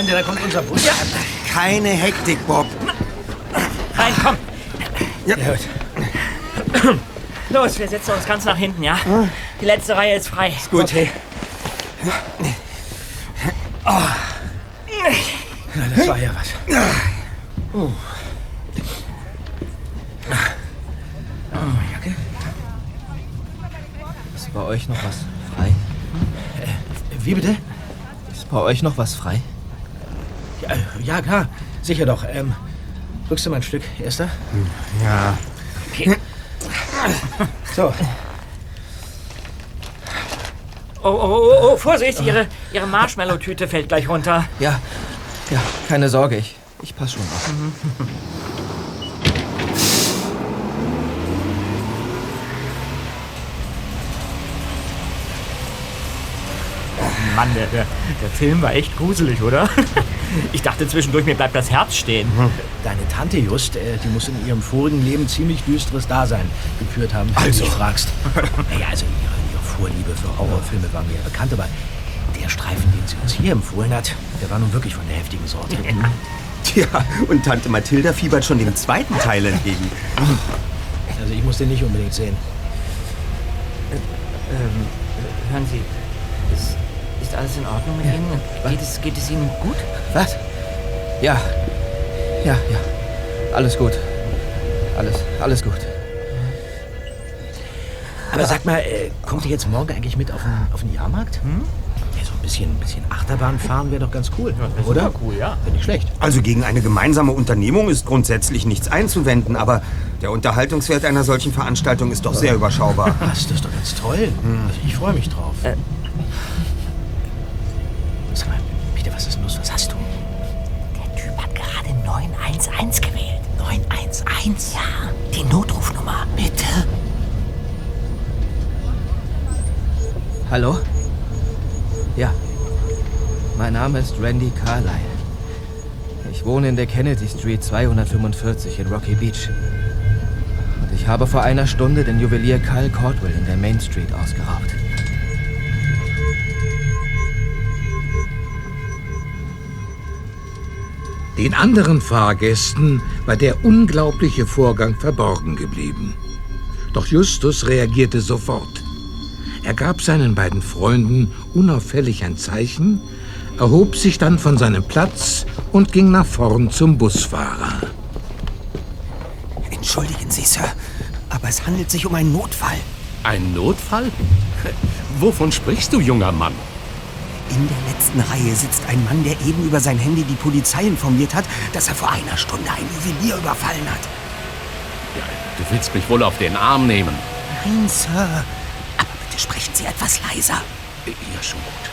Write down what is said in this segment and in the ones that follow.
Freunde, da kommt unser Bus. Ja. Keine Hektik, Bob. Rein, komm. Ja. Los, wir setzen uns ganz nach hinten, ja? Die letzte Reihe ist frei. Gut, hey. Na, das war ja was. Oh. Ist bei euch noch was frei? Wie bitte? Ist bei euch noch was frei? Ja, klar. Sicher doch. Ähm, rückst du mal ein Stück, Erster? Ja. So. Oh, oh, oh, oh, Vorsicht, Ihre, Ihre Marshmallow-Tüte fällt gleich runter. Ja, ja, keine Sorge, ich, ich pass schon auf. Mann, der, der, der Film war echt gruselig, oder? Ich dachte zwischendurch, mir bleibt das Herz stehen. Deine Tante Just, äh, die muss in ihrem vorigen Leben ziemlich düsteres Dasein geführt haben, wenn du mich fragst. Naja, also ihre, ihre Vorliebe für Horrorfilme war mir ja bekannt, aber der Streifen, den sie uns hier empfohlen hat, der war nun wirklich von der heftigen Sorte. Tja, und Tante Mathilda fiebert schon dem zweiten Teil entgegen. Also ich muss den nicht unbedingt sehen. Ähm, hören Sie, ist alles in Ordnung mit Ihnen? Geht es, geht es Ihnen gut? Was? Ja, ja, ja. Alles gut. Alles, alles gut. Aber sag mal, äh, kommt ihr jetzt morgen eigentlich mit auf den, auf den Jahrmarkt? Hm? Ja, so ein bisschen, ein bisschen Achterbahn fahren wäre doch ganz cool, oder? cool, ja. Wäre nicht schlecht. Also gegen eine gemeinsame Unternehmung ist grundsätzlich nichts einzuwenden, aber der Unterhaltungswert einer solchen Veranstaltung ist doch sehr überschaubar. Das ist doch ganz toll. Also ich freue mich drauf. Äh. Hallo? Ja. Mein Name ist Randy Carlyle. Ich wohne in der Kennedy Street 245 in Rocky Beach. Und ich habe vor einer Stunde den Juwelier Kyle Cordwell in der Main Street ausgeraubt. Den anderen Fahrgästen war der unglaubliche Vorgang verborgen geblieben. Doch Justus reagierte sofort. Er gab seinen beiden Freunden unauffällig ein Zeichen, erhob sich dann von seinem Platz und ging nach vorn zum Busfahrer. Entschuldigen Sie, Sir, aber es handelt sich um einen Notfall. Ein Notfall? Wovon sprichst du, junger Mann? In der letzten Reihe sitzt ein Mann, der eben über sein Handy die Polizei informiert hat, dass er vor einer Stunde ein Juwelier überfallen hat. Ja, du willst mich wohl auf den Arm nehmen. Nein, Sir. Sprechen Sie etwas leiser. Ja, schon gut.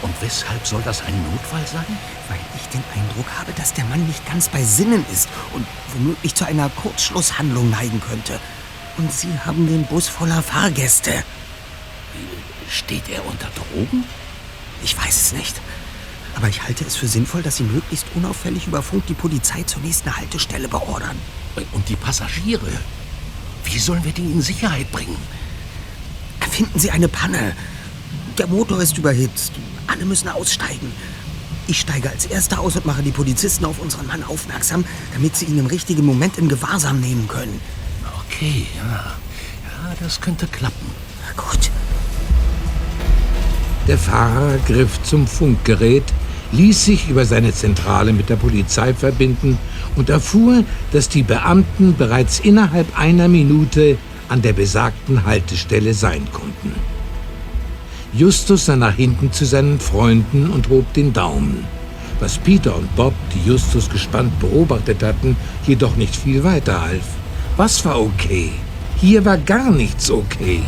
Und weshalb soll das ein Notfall sein? Weil ich den Eindruck habe, dass der Mann nicht ganz bei Sinnen ist und womöglich zu einer Kurzschlusshandlung neigen könnte. Und Sie haben den Bus voller Fahrgäste. Steht er unter Drogen? Ich weiß es nicht. Aber ich halte es für sinnvoll, dass Sie möglichst unauffällig über Funk die Polizei zur nächsten Haltestelle beordern. Und die Passagiere? Wie sollen wir die in Sicherheit bringen? Finden Sie eine Panne. Der Motor ist überhitzt. Alle müssen aussteigen. Ich steige als Erster aus und mache die Polizisten auf unseren Mann aufmerksam, damit sie ihn im richtigen Moment in Gewahrsam nehmen können. Okay, ja. Ja, das könnte klappen. Na gut. Der Fahrer griff zum Funkgerät, ließ sich über seine Zentrale mit der Polizei verbinden und erfuhr, dass die Beamten bereits innerhalb einer Minute an der besagten Haltestelle sein konnten. Justus sah nach hinten zu seinen Freunden und hob den Daumen. Was Peter und Bob, die Justus gespannt beobachtet hatten, jedoch nicht viel weiter half. Was war okay? Hier war gar nichts okay.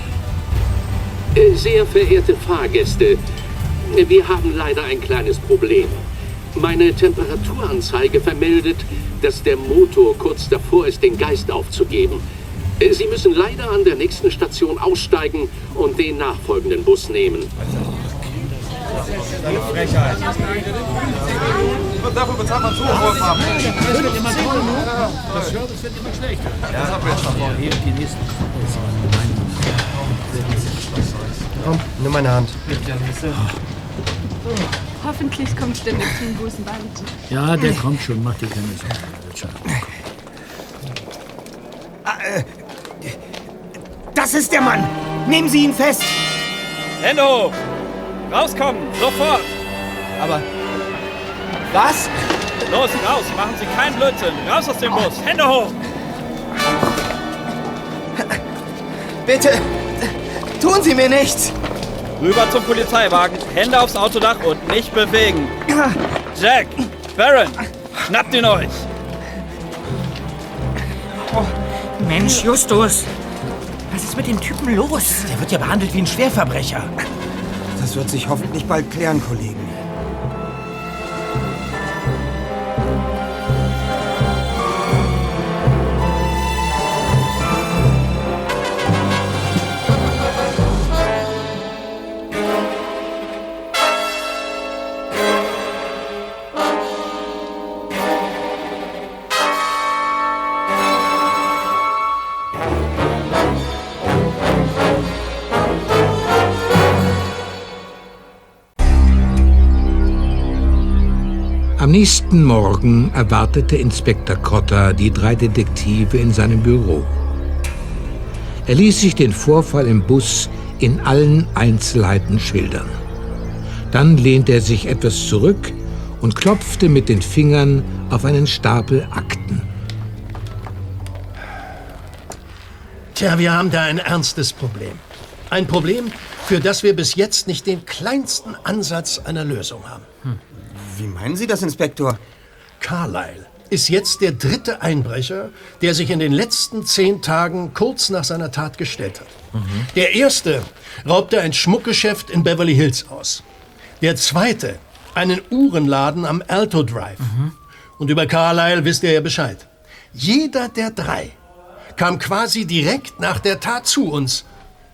Äh, Sehr verehrte Fahrgäste, wir haben leider ein kleines Problem. Meine Temperaturanzeige vermeldet, dass der Motor kurz davor ist, den Geist aufzugeben. Äh, Sie müssen leider an der nächsten Station aussteigen und den nachfolgenden Bus nehmen. Dafür bezahlt man zu hohe Farben. Komm, nimm meine Hand. Hoffentlich kommt ständig zum Busenband. Ja, der kommt schon, mach dir keine Sorgen. Wird schon. Das ist der Mann! Nehmen Sie ihn fest! Hände hoch! Rauskommen, sofort! Aber. Was? Los, raus, machen Sie keinen Blödsinn! Raus aus dem Bus! Hände hoch! Bitte! Tun Sie mir nichts! Rüber zum Polizeiwagen, Hände aufs Autodach und nicht bewegen! Jack! Baron! Schnappt ihn euch! Mensch, Justus! Was ist mit dem Typen los? Der wird ja behandelt wie ein Schwerverbrecher. Das wird sich hoffentlich bald klären, Kollegen. Am nächsten Morgen erwartete Inspektor Cotter die drei Detektive in seinem Büro. Er ließ sich den Vorfall im Bus in allen Einzelheiten schildern. Dann lehnte er sich etwas zurück und klopfte mit den Fingern auf einen Stapel Akten. Tja, wir haben da ein ernstes Problem. Ein Problem, für das wir bis jetzt nicht den kleinsten Ansatz einer Lösung haben. Wie meinen Sie das, Inspektor? Carlyle ist jetzt der dritte Einbrecher, der sich in den letzten zehn Tagen kurz nach seiner Tat gestellt hat. Der erste raubte ein Schmuckgeschäft in Beverly Hills aus. Der zweite einen Uhrenladen am Alto Drive. Und über Carlyle wisst ihr ja Bescheid. Jeder der drei kam quasi direkt nach der Tat zu uns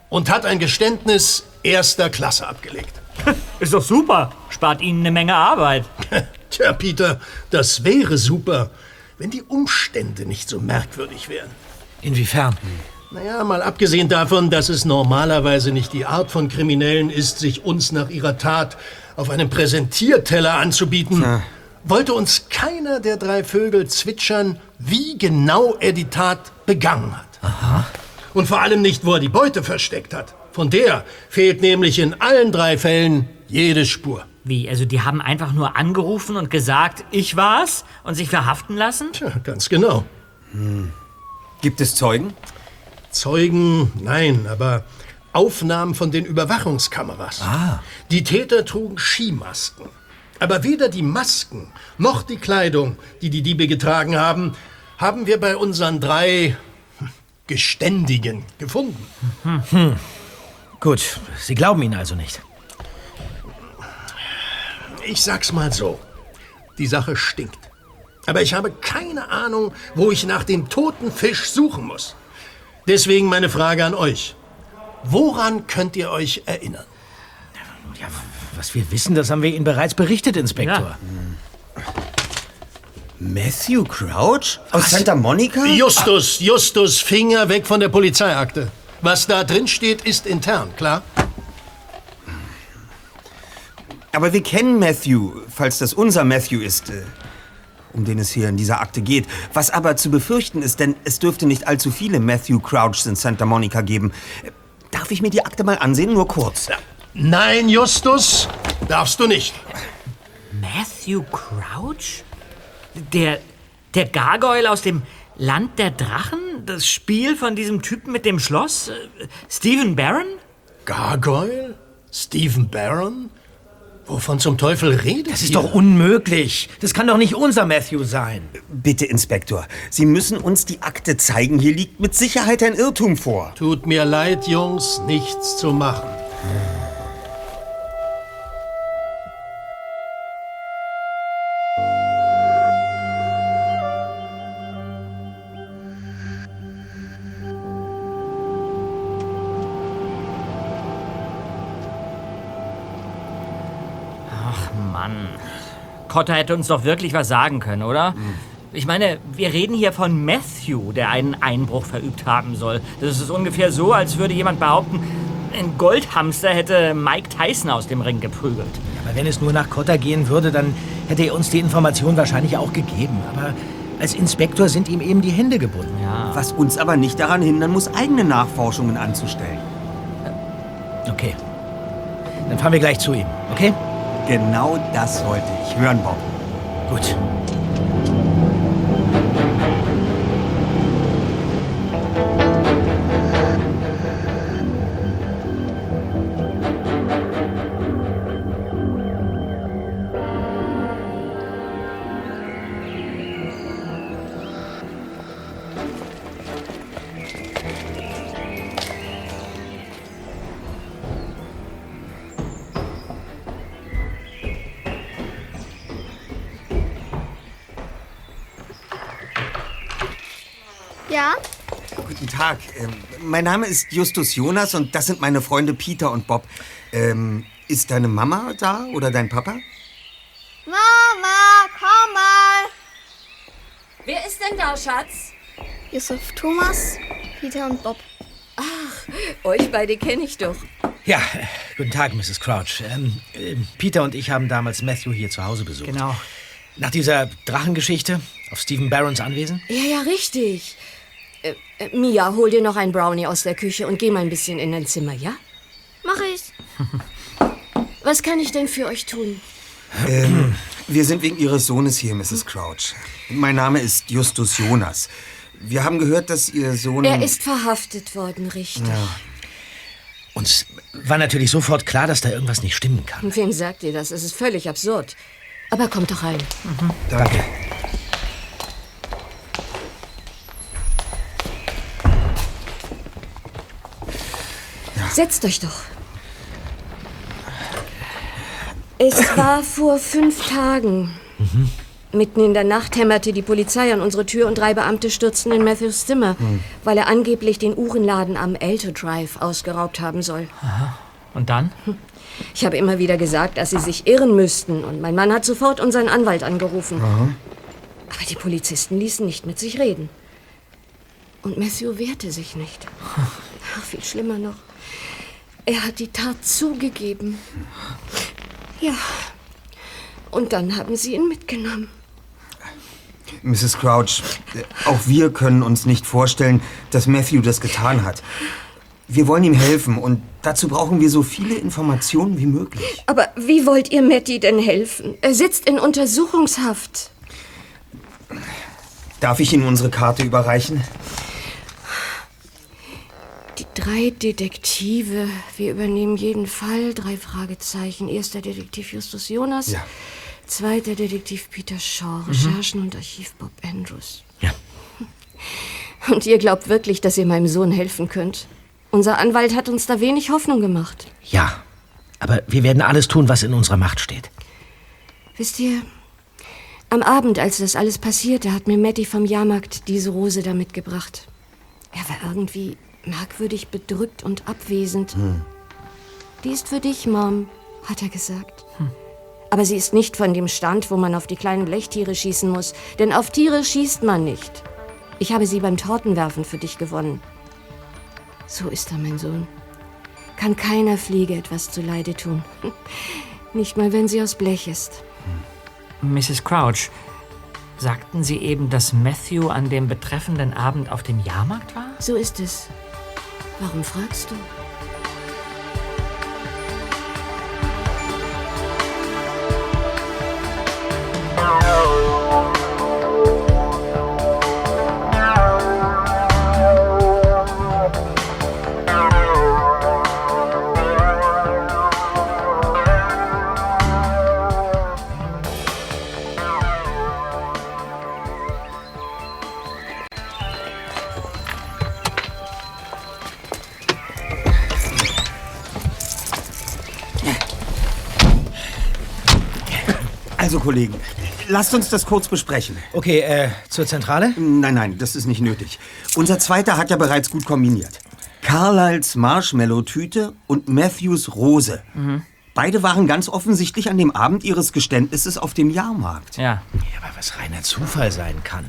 und hat ein Geständnis erster Klasse abgelegt. Ist doch super. Spart Ihnen eine Menge Arbeit. Tja, Peter, das wäre super, wenn die Umstände nicht so merkwürdig wären. Inwiefern? Naja, mal abgesehen davon, dass es normalerweise nicht die Art von Kriminellen ist, sich uns nach ihrer Tat auf einem Präsentierteller anzubieten, wollte uns keiner der drei Vögel zwitschern, wie genau er die Tat begangen hat. Und vor allem nicht, wo er die Beute versteckt hat. Von der fehlt nämlich in allen drei Fällen jede Spur. Wie, also die haben einfach nur angerufen und gesagt, ich war's und sich verhaften lassen? Tja, ganz genau. Gibt es Zeugen? Zeugen, nein, aber Aufnahmen von den Überwachungskameras. Die Täter trugen Skimasken. Aber weder die Masken noch die Kleidung, die die Diebe getragen haben, haben wir bei unseren drei hm, Geständigen gefunden. Gut, Sie glauben ihn also nicht. Ich sag's mal so. Die Sache stinkt. Aber ich habe keine Ahnung, wo ich nach dem toten Fisch suchen muss. Deswegen meine Frage an euch. Woran könnt ihr euch erinnern? Ja, was wir wissen, das haben wir Ihnen bereits berichtet, Inspektor. Matthew Crouch? Aus Santa Monica? Justus, Justus, Finger weg von der Polizeiakte. Was da drin steht, ist intern, klar? Aber wir kennen Matthew, falls das unser Matthew ist, äh, um den es hier in dieser Akte geht. Was aber zu befürchten ist, denn es dürfte nicht allzu viele Matthew Crouchs in Santa Monica geben. Äh, Darf ich mir die Akte mal ansehen? Nur kurz. Nein, Justus, darfst du nicht. Matthew Crouch? Der, der Gargoyle aus dem Land der Drachen? Das Spiel von diesem Typen mit dem Schloss? Äh, Stephen Barron? Gargoyle? Stephen Barron? Wovon zum Teufel redet Das ist ihr? doch unmöglich. Das kann doch nicht unser Matthew sein. Bitte, Inspektor, Sie müssen uns die Akte zeigen. Hier liegt mit Sicherheit ein Irrtum vor. Tut mir leid, Jungs, nichts zu machen. Mann. Cotter hätte uns doch wirklich was sagen können, oder? Ich meine, wir reden hier von Matthew, der einen Einbruch verübt haben soll. Das ist ungefähr so, als würde jemand behaupten, ein Goldhamster hätte Mike Tyson aus dem Ring geprügelt. Aber wenn es nur nach Cotta gehen würde, dann hätte er uns die Information wahrscheinlich auch gegeben. Aber als Inspektor sind ihm eben die Hände gebunden. Was uns aber nicht daran hindern muss, eigene Nachforschungen anzustellen. Okay. Dann fahren wir gleich zu ihm, okay? Genau das wollte ich hören, Bob. Gut. Mein Name ist Justus Jonas und das sind meine Freunde Peter und Bob. Ähm, ist deine Mama da oder dein Papa? Mama, komm mal! Wer ist denn da, Schatz? Yusuf Thomas, Peter und Bob. Ach, euch beide kenne ich doch. Ja, guten Tag, Mrs. Crouch. Ähm, äh, Peter und ich haben damals Matthew hier zu Hause besucht. Genau. Nach dieser Drachengeschichte auf Stephen Barrons Anwesen? Ja, ja, richtig. Äh, äh, Mia, hol dir noch ein Brownie aus der Küche und geh mal ein bisschen in dein Zimmer, ja? Mach ich. Was kann ich denn für euch tun? Ähm, wir sind wegen Ihres Sohnes hier, Mrs. Crouch. Mein Name ist Justus Jonas. Wir haben gehört, dass Ihr Sohn... Er ist verhaftet worden, richtig. Ja. Uns war natürlich sofort klar, dass da irgendwas nicht stimmen kann. Und Wem sagt ihr das? Es ist völlig absurd. Aber kommt doch rein. Danke. Setzt euch doch. Es war vor fünf Tagen. Mitten in der Nacht hämmerte die Polizei an unsere Tür und drei Beamte stürzten in Matthews Zimmer, weil er angeblich den Uhrenladen am Elto Drive ausgeraubt haben soll. Und dann? Ich habe immer wieder gesagt, dass sie sich irren müssten und mein Mann hat sofort unseren Anwalt angerufen. Aber die Polizisten ließen nicht mit sich reden. Und Matthew wehrte sich nicht. Ach, viel schlimmer noch. Er hat die Tat zugegeben. Ja. Und dann haben sie ihn mitgenommen. Mrs. Crouch, auch wir können uns nicht vorstellen, dass Matthew das getan hat. Wir wollen ihm helfen und dazu brauchen wir so viele Informationen wie möglich. Aber wie wollt ihr Matty denn helfen? Er sitzt in Untersuchungshaft. Darf ich Ihnen unsere Karte überreichen? Die drei Detektive. Wir übernehmen jeden Fall. Drei Fragezeichen. Erster Detektiv Justus Jonas. Ja. Zweiter Detektiv Peter Shaw. Recherchen und Archiv Bob Andrews. Ja. Und ihr glaubt wirklich, dass ihr meinem Sohn helfen könnt? Unser Anwalt hat uns da wenig Hoffnung gemacht. Ja. Aber wir werden alles tun, was in unserer Macht steht. Wisst ihr, am Abend, als das alles passierte, hat mir Matty vom Jahrmarkt diese Rose da mitgebracht. Er war irgendwie merkwürdig bedrückt und abwesend. Die ist für dich, Mom, hat er gesagt. Aber sie ist nicht von dem Stand, wo man auf die kleinen Blechtiere schießen muss. Denn auf Tiere schießt man nicht. Ich habe sie beim Tortenwerfen für dich gewonnen. So ist er, mein Sohn. Kann keiner Fliege etwas zuleide tun. Nicht mal, wenn sie aus Blech ist. Mrs. Crouch, sagten Sie eben, dass Matthew an dem betreffenden Abend auf dem Jahrmarkt war? So ist es. Warum fragst du? Kollegen, lasst uns das kurz besprechen. Okay, äh, zur Zentrale? Nein, nein, das ist nicht nötig. Unser Zweiter hat ja bereits gut kombiniert. Carlyles Marshmallow-Tüte und Matthews Rose. Beide waren ganz offensichtlich an dem Abend ihres Geständnisses auf dem Jahrmarkt. Ja. Ja, aber was reiner Zufall sein kann.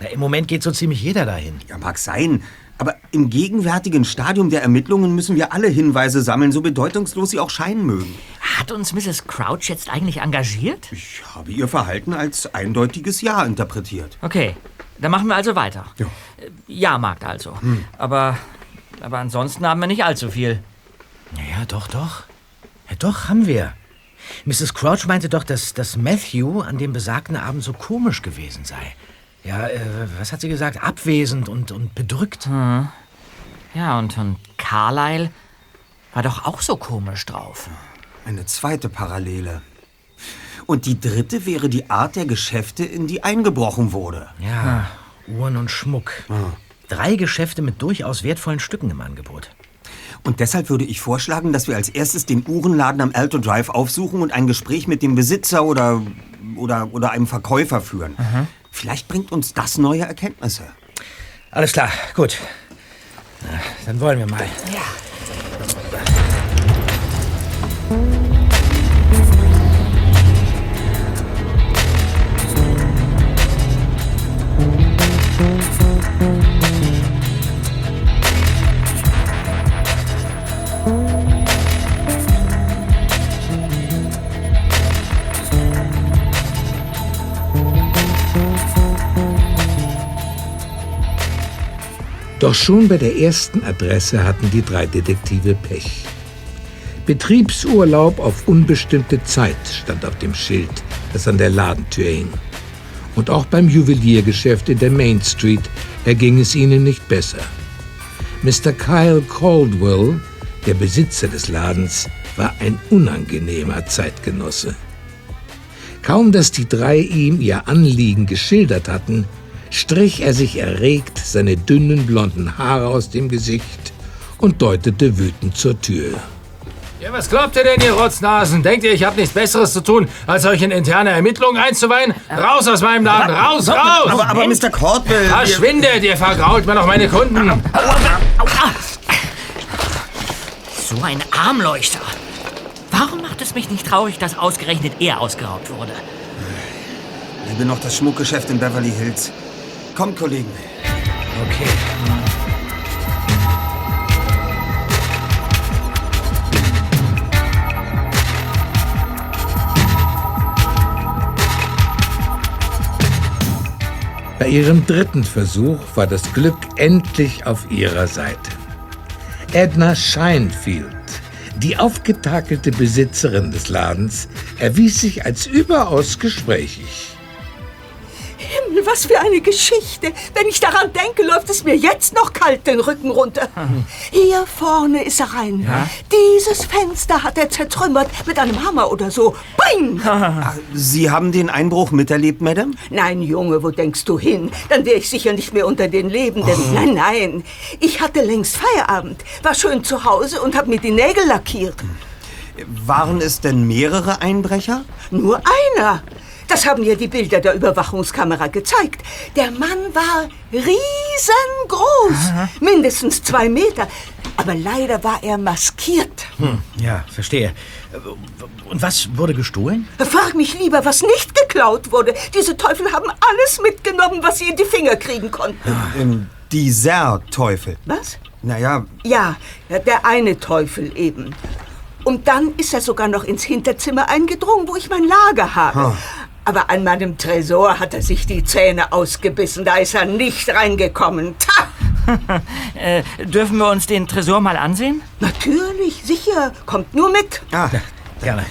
Na, Im Moment geht so ziemlich jeder dahin. Ja, mag sein. Aber im gegenwärtigen Stadium der Ermittlungen müssen wir alle Hinweise sammeln, so bedeutungslos sie auch scheinen mögen. Hat uns Mrs. Crouch jetzt eigentlich engagiert? Ich habe ihr Verhalten als eindeutiges Ja interpretiert. Okay, dann machen wir also weiter. Ja. Äh, Jahrmarkt also. Hm. Aber, aber ansonsten haben wir nicht allzu viel. Ja, doch, doch. Ja, doch, haben wir. Mrs. Crouch meinte doch, dass, dass Matthew an dem besagten Abend so komisch gewesen sei. Ja, äh, was hat sie gesagt? Abwesend und, und bedrückt. Hm. Ja, und, und Carlyle war doch auch so komisch drauf. Eine zweite Parallele. Und die dritte wäre die Art der Geschäfte, in die eingebrochen wurde. Ja, Uhren und Schmuck. Drei Geschäfte mit durchaus wertvollen Stücken im Angebot. Und deshalb würde ich vorschlagen, dass wir als erstes den Uhrenladen am Alto Drive aufsuchen und ein Gespräch mit dem Besitzer oder, oder, oder einem Verkäufer führen. Vielleicht bringt uns das neue Erkenntnisse. Alles klar, gut. Na, dann wollen wir mal. Ja. Doch schon bei der ersten Adresse hatten die drei Detektive Pech. Betriebsurlaub auf unbestimmte Zeit stand auf dem Schild, das an der Ladentür hing. Und auch beim Juweliergeschäft in der Main Street erging es ihnen nicht besser. Mr. Kyle Caldwell, der Besitzer des Ladens, war ein unangenehmer Zeitgenosse. Kaum dass die drei ihm ihr Anliegen geschildert hatten, strich er sich erregt seine dünnen blonden Haare aus dem Gesicht und deutete wütend zur Tür. Ja, was glaubt ihr denn, ihr Rotznasen? Denkt ihr, ich habe nichts Besseres zu tun, als euch in interne Ermittlungen einzuweihen? Raus aus meinem Laden! Raus, raus! Aber, aber Mr. Cordwell... Verschwindet, ihr vergrault mir noch meine Kunden! So ein Armleuchter. Warum macht es mich nicht traurig, dass ausgerechnet er ausgeraubt wurde? Liebe noch das Schmuckgeschäft in Beverly Hills. Kommt, Kollegen. Okay. Bei ihrem dritten Versuch war das Glück endlich auf ihrer Seite. Edna Scheinfield, die aufgetakelte Besitzerin des Ladens, erwies sich als überaus gesprächig. Himmel, was für eine Geschichte. Wenn ich daran denke, läuft es mir jetzt noch kalt den Rücken runter. Hier vorne ist er rein. Ja? Dieses Fenster hat er zertrümmert mit einem Hammer oder so. Bing! Sie haben den Einbruch miterlebt, Madame? Nein, Junge, wo denkst du hin? Dann wäre ich sicher nicht mehr unter den Lebenden. Oh. Nein, nein. Ich hatte längst Feierabend, war schön zu Hause und habe mir die Nägel lackiert. Waren es denn mehrere Einbrecher? Nur einer. Das haben ja die Bilder der Überwachungskamera gezeigt. Der Mann war riesengroß. Mindestens zwei Meter. Aber leider war er maskiert. Hm, ja, verstehe. Und was wurde gestohlen? Frag mich lieber, was nicht geklaut wurde. Diese Teufel haben alles mitgenommen, was sie in die Finger kriegen konnten. Ähm, dieser Teufel. Was? Naja, Ja, der eine Teufel eben. Und dann ist er sogar noch ins Hinterzimmer eingedrungen, wo ich mein Lager habe. Ha. Aber an meinem Tresor hat er sich die Zähne ausgebissen. Da ist er nicht reingekommen. Ta! äh, dürfen wir uns den Tresor mal ansehen? Natürlich, sicher. Kommt nur mit. Ah, gerne.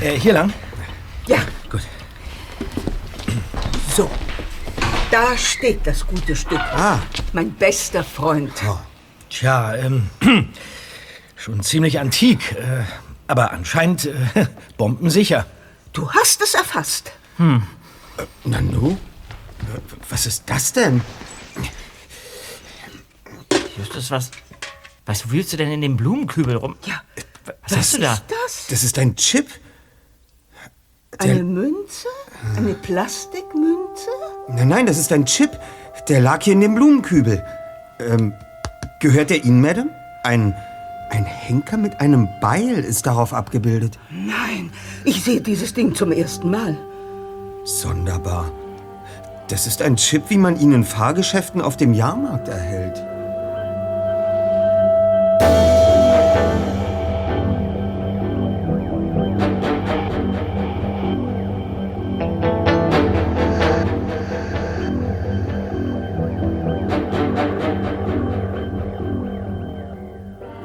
äh, hier lang? Ja. Gut. So. Da steht das gute Stück. Ah. Mein bester Freund. Tja, ähm, schon ziemlich antik. Äh, aber anscheinend äh, bombensicher. Du hast es erfasst. Hm. Nanu? Was ist das denn? Justus, was, was wühlst du denn in dem Blumenkübel rum? Ja. Was hast du da? das? Das ist ein Chip? Eine Münze? Eine Plastikmünze? Nein, nein, das ist ein Chip. Der lag hier in dem Blumenkübel. Ähm, gehört der Ihnen, Madame? Ein, ein Henker mit einem Beil ist darauf abgebildet. Nein, ich sehe dieses Ding zum ersten Mal. Sonderbar. Das ist ein Chip, wie man ihn in Fahrgeschäften auf dem Jahrmarkt erhält.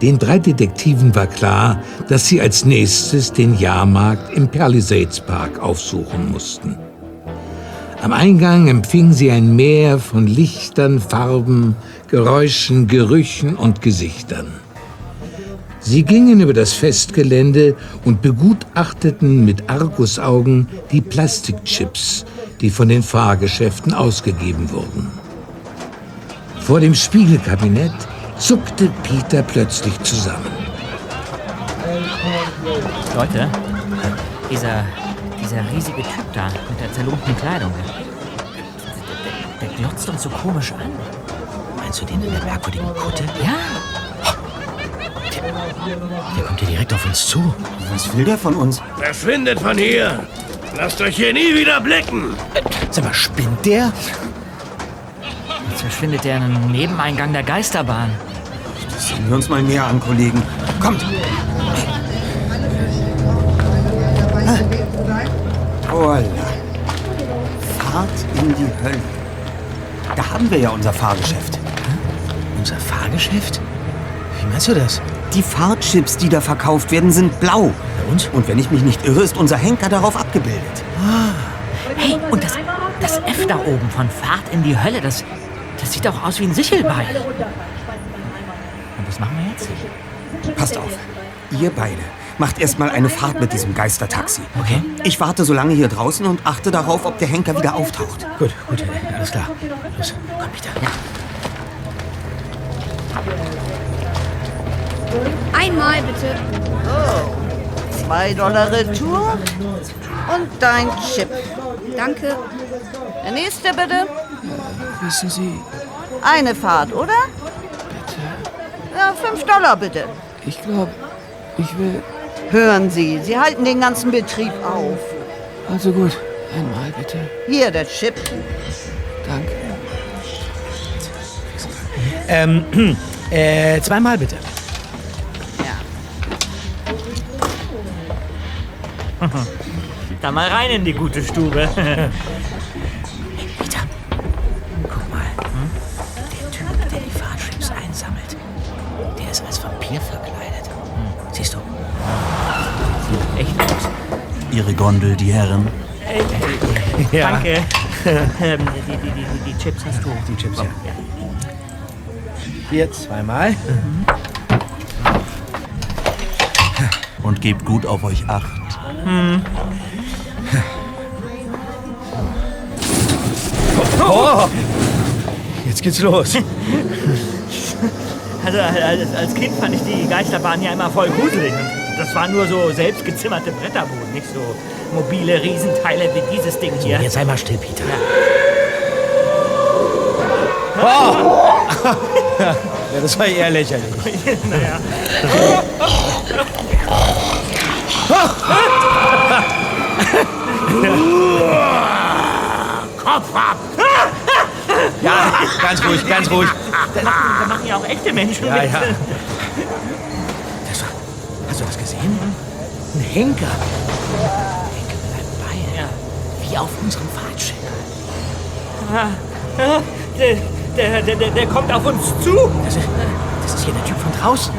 Den drei Detektiven war klar, dass sie als nächstes den Jahrmarkt im Palisades Park aufsuchen mussten. Am Eingang empfingen sie ein Meer von Lichtern, Farben, Geräuschen, Gerüchen und Gesichtern. Sie gingen über das Festgelände und begutachteten mit Argusaugen die Plastikchips, die von den Fahrgeschäften ausgegeben wurden. Vor dem Spiegelkabinett zuckte Peter plötzlich zusammen. Leute, dieser, dieser riesige Typ da mit der zerlumpten Kleidung, der, der glotzt uns so komisch an. Meinst du den in der merkwürdigen Kutte? Ja. Der kommt hier direkt auf uns zu. Was will der von uns? Verschwindet von hier! Lasst euch hier nie wieder blicken! Sag mal, spinnt der? Jetzt verschwindet der in einem Nebeneingang der Geisterbahn. Sehen wir uns mal näher an, Kollegen. Kommt! Voila. Fahrt in die Hölle. Da haben wir ja unser Fahrgeschäft. Unser Fahrgeschäft? Wie meinst du das? Die Fahrchips, die da verkauft werden, sind blau. Und? Und wenn ich mich nicht irre, ist unser Henker darauf abgebildet. Hey, und das, das F da oben von Fahrt in die Hölle, das, das sieht doch aus wie ein Sichelbein. Jetzt? Passt auf. Ihr beide macht erstmal eine Fahrt mit diesem Geistertaxi. Okay. Ich warte so lange hier draußen und achte darauf, ob der Henker wieder auftaucht. Gut, gut, alles klar. Los, komm, Peter. Einmal bitte. Oh, zwei Dollar Retour und dein Chip. Danke. Der nächste bitte. Wissen Sie, Eine Fahrt, oder? Ja, fünf Dollar bitte. ich glaube, ich will. Hören Sie, Sie halten den ganzen Betrieb auf. Also gut, einmal bitte. Hier der Chip. Danke. Ähm, äh, zweimal bitte. Da mal rein in die gute Stube. Ihre Gondel, die Herren. Äh, Ja. Danke. ähm, die, die, die, die Chips hast du. Die Chips, ja. Hier zweimal. Und gebt gut auf euch acht. Hm. Oh! Jetzt geht's los. Also als, als Kind fand ich die Geisterbahn ja immer voll gruselig. Das waren nur so selbstgezimmerte Bretterbuden, nicht so mobile Riesenteile wie dieses Ding hier. Jetzt einmal still, Peter. Oh! ja, das war eher lächerlich. naja. Kopf ab! Ja, ganz ruhig, ganz ruhig. Da machen, da machen ja auch echte Menschen Ja, ja. Das war, hast du das gesehen? Ein Henker. Henker mit einem Bein. Ja. Wie auf unserem Fahrtschild. Ah, ah, Der, der, der, der, kommt auf uns zu. Das ist, das ist hier der Typ von draußen.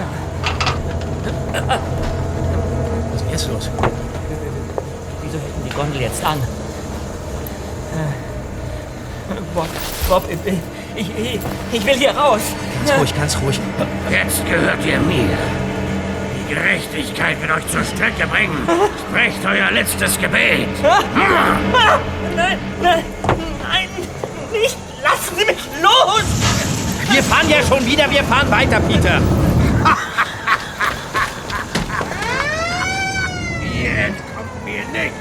Was ist jetzt los? Wieso hält die Gondel jetzt an? Bob, Bob, ich, ich, ich will hier raus. Ganz ruhig, ganz ruhig. Jetzt gehört ihr mir. Gerechtigkeit wird euch zur Strecke bringen. Sprecht euer letztes Gebet. Nein, nein, nein, nicht. Lassen Sie mich los. Wir fahren ja schon wieder, wir fahren weiter, Peter. Ihr entkommt mir nicht.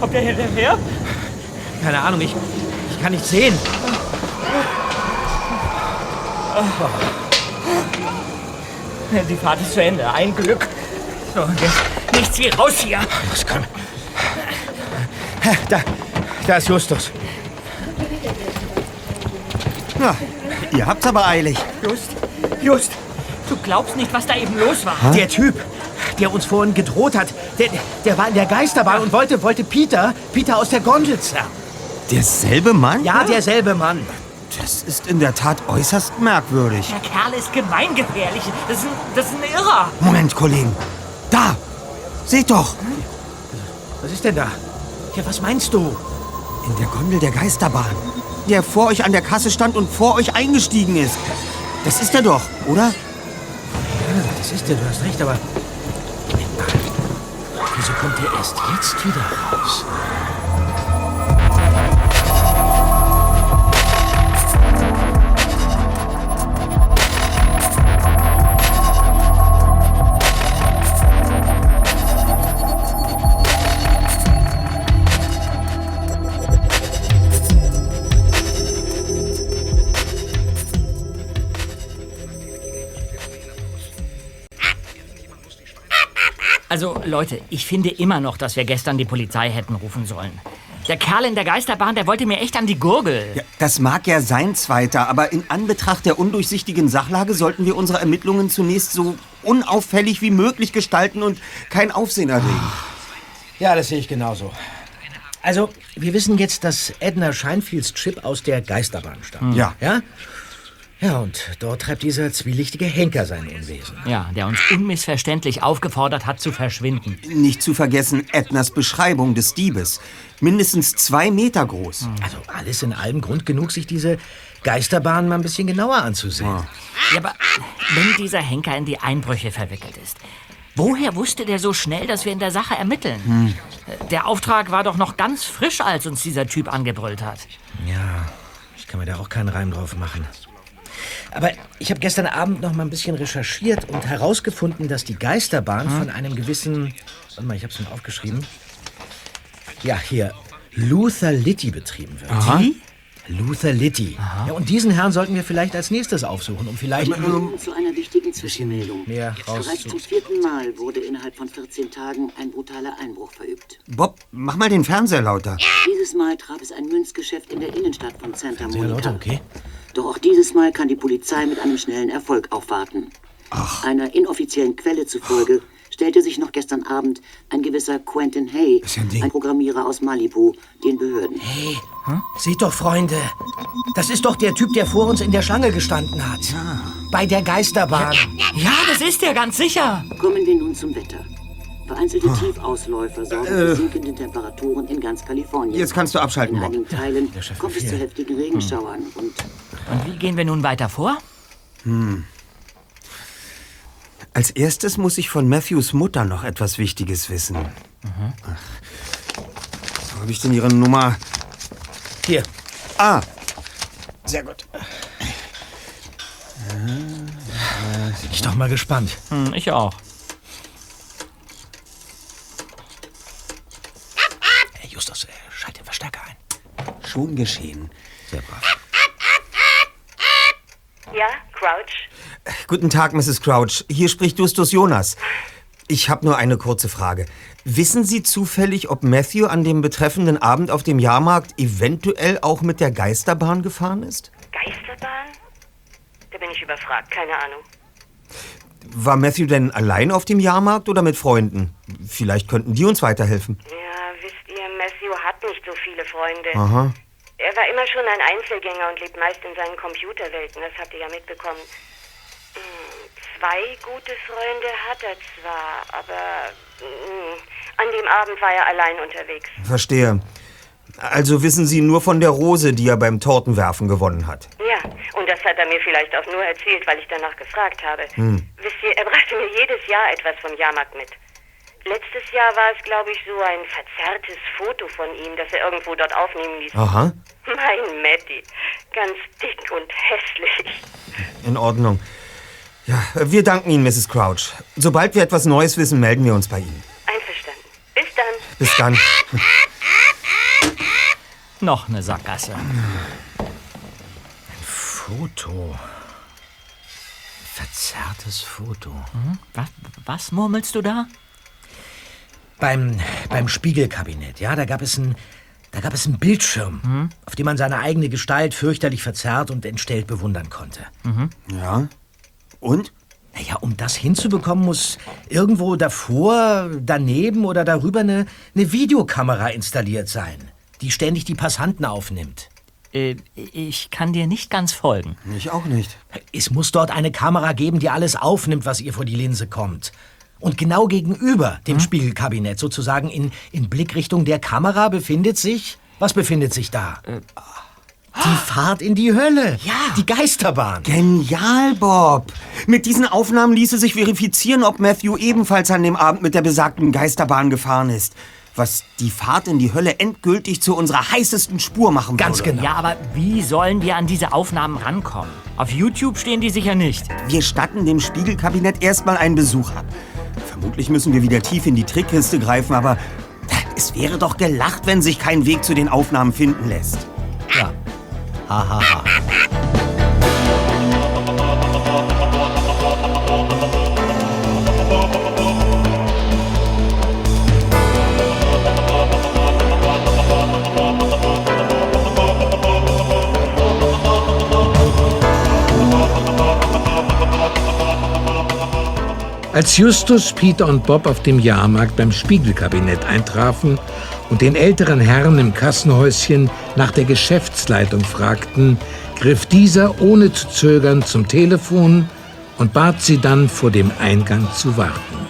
Kommt der hinterher? Keine Ahnung, ich, ich kann nicht sehen. Äh, die Fahrt ist zu Ende. Ein Glück. So, jetzt nichts wie raus hier. Das kann. Da, da ist Justus. Na, ihr habt's aber eilig. Just, Just, du glaubst nicht, was da eben los war. Hä? Der Typ, der uns vorhin gedroht hat, der, der war in der Geisterbahn und wollte, wollte Peter, Peter aus der Gondel zerren. Derselbe Mann? Ja, derselbe Mann. Das ist in der Tat äußerst merkwürdig. Der Kerl ist gemeingefährlich. Das ist ein, das ist ein Irrer. Moment, Kollegen. Da! Seht doch! Was ist denn da? Ja, was meinst du? In der Gondel der Geisterbahn. Der vor euch an der Kasse stand und vor euch eingestiegen ist. Das ist er doch, oder? Ja, das ist der, du hast recht, aber. Wieso kommt der erst jetzt wieder raus? Also, Leute, ich finde immer noch, dass wir gestern die Polizei hätten rufen sollen. Der Kerl in der Geisterbahn, der wollte mir echt an die Gurgel. Ja, das mag ja sein, Zweiter, aber in Anbetracht der undurchsichtigen Sachlage sollten wir unsere Ermittlungen zunächst so unauffällig wie möglich gestalten und kein Aufsehen erregen. Ja, das sehe ich genauso. Also, wir wissen jetzt, dass Edna Scheinfields Chip aus der Geisterbahn stammt. Ja. Ja? Ja, und dort treibt dieser zwielichtige Henker sein Unwesen. Ja, der uns unmissverständlich aufgefordert hat zu verschwinden. Nicht zu vergessen Ednas Beschreibung des Diebes. Mindestens zwei Meter groß. Also alles in allem Grund genug, sich diese Geisterbahn mal ein bisschen genauer anzusehen. Ja, aber wenn dieser Henker in die Einbrüche verwickelt ist, woher wusste der so schnell, dass wir in der Sache ermitteln? Hm. Der Auftrag war doch noch ganz frisch, als uns dieser Typ angebrüllt hat. Ja, ich kann mir da auch keinen Reim drauf machen. Aber ich habe gestern Abend noch mal ein bisschen recherchiert und herausgefunden, dass die Geisterbahn von einem gewissen, warte mal, ich habe es mir aufgeschrieben. Ja, hier Luther Litty betrieben wird. Aha. Die? Luther Litty. Ja, und diesen Herrn sollten wir vielleicht als nächstes aufsuchen, um vielleicht Zu einer wichtigen Zwischenmeldung. mehr Bereits zum vierten Mal wurde innerhalb von 14 Tagen ein brutaler Einbruch verübt. Bob, mach mal den Fernseher lauter. Dieses Mal traf es ein Münzgeschäft in der Innenstadt von Santa Monica. lauter, okay. Doch auch dieses Mal kann die Polizei mit einem schnellen Erfolg aufwarten. Einer inoffiziellen Quelle zufolge stellte sich noch gestern Abend ein gewisser Quentin Hay, ja ein ein Programmierer aus Malibu, den Behörden. Hey, seht doch, Freunde. Das ist doch der Typ, der vor uns in der Schlange gestanden hat. Bei der Geisterbahn. Ja, das ist er ganz sicher. Kommen wir nun zum Wetter. Vereinzelte Tiefausläufer sorgen für sinkende Temperaturen in ganz Kalifornien. Jetzt kannst du abschalten, In Bob. einigen Teilen kommt es zu heftigen Regenschauern und Und wie gehen wir nun weiter vor? Hm. Als erstes muss ich von Matthews Mutter noch etwas Wichtiges wissen. Ach, wo habe ich denn ihre Nummer? Hier. Ah, sehr gut. Bin ich doch mal gespannt. Hm, ich auch. Hey, Justus, äh, schalt den Verstärker ein. Schon geschehen. Sehr brav. Ja, Crouch? Guten Tag, Mrs. Crouch. Hier spricht Justus Jonas. Ich habe nur eine kurze Frage. Wissen Sie zufällig, ob Matthew an dem betreffenden Abend auf dem Jahrmarkt eventuell auch mit der Geisterbahn gefahren ist? Geisterbahn? Da bin ich überfragt, keine Ahnung. War Matthew denn allein auf dem Jahrmarkt oder mit Freunden? Vielleicht könnten die uns weiterhelfen. Ja, wisst ihr, Matthew hat nicht so viele Freunde. Aha. Er war immer schon ein Einzelgänger und lebt meist in seinen Computerwelten, das habt ihr ja mitbekommen. Hm, Zwei gute Freunde hat er zwar, aber hm, an dem Abend war er allein unterwegs. Verstehe. Also wissen Sie nur von der Rose, die er beim Tortenwerfen gewonnen hat. Ja, und das hat er mir vielleicht auch nur erzählt, weil ich danach gefragt habe. Hm. Wisst ihr, er brachte mir jedes Jahr etwas vom Jahrmarkt mit. Letztes Jahr war es, glaube ich, so ein verzerrtes Foto von ihm, das er irgendwo dort aufnehmen ließ. Aha. Mein Matty. Ganz dick und hässlich. In Ordnung. Ja, wir danken Ihnen, Mrs. Crouch. Sobald wir etwas Neues wissen, melden wir uns bei Ihnen. Einverstanden. Bis dann. Bis dann. Noch eine Sackgasse. Foto. Verzerrtes Foto. Hm? Was, was murmelst du da? Beim, beim Spiegelkabinett, ja, da gab es ein, Da gab es einen Bildschirm, auf dem man seine eigene Gestalt fürchterlich verzerrt und entstellt bewundern konnte. Ja. Und? Naja, um das hinzubekommen, muss irgendwo davor, daneben oder darüber eine, eine Videokamera installiert sein, die ständig die Passanten aufnimmt. Äh, ich kann dir nicht ganz folgen. Ich auch nicht. Es muss dort eine Kamera geben, die alles aufnimmt, was ihr vor die Linse kommt. Und genau gegenüber dem Spiegelkabinett, sozusagen in, in Blickrichtung der Kamera, befindet sich. Was befindet sich da? Die Fahrt in die Hölle. Ja. Die Geisterbahn. Genial, Bob. Mit diesen Aufnahmen ließe sich verifizieren, ob Matthew ebenfalls an dem Abend mit der besagten Geisterbahn gefahren ist. Was die Fahrt in die Hölle endgültig zu unserer heißesten Spur machen Ganz würde. genau. Ja, aber wie sollen wir an diese Aufnahmen rankommen? Auf YouTube stehen die sicher nicht. Wir statten dem Spiegelkabinett erstmal einen Besuch ab. Vermutlich müssen wir wieder tief in die Trickkiste greifen, aber es wäre doch gelacht, wenn sich kein Weg zu den Aufnahmen finden lässt. Ja. Ha, ha, ha. Als Justus, Peter und Bob auf dem Jahrmarkt beim Spiegelkabinett eintrafen und den älteren Herrn im Kassenhäuschen nach der Geschäftsleitung fragten, griff dieser ohne zu zögern zum Telefon und bat sie dann vor dem Eingang zu warten.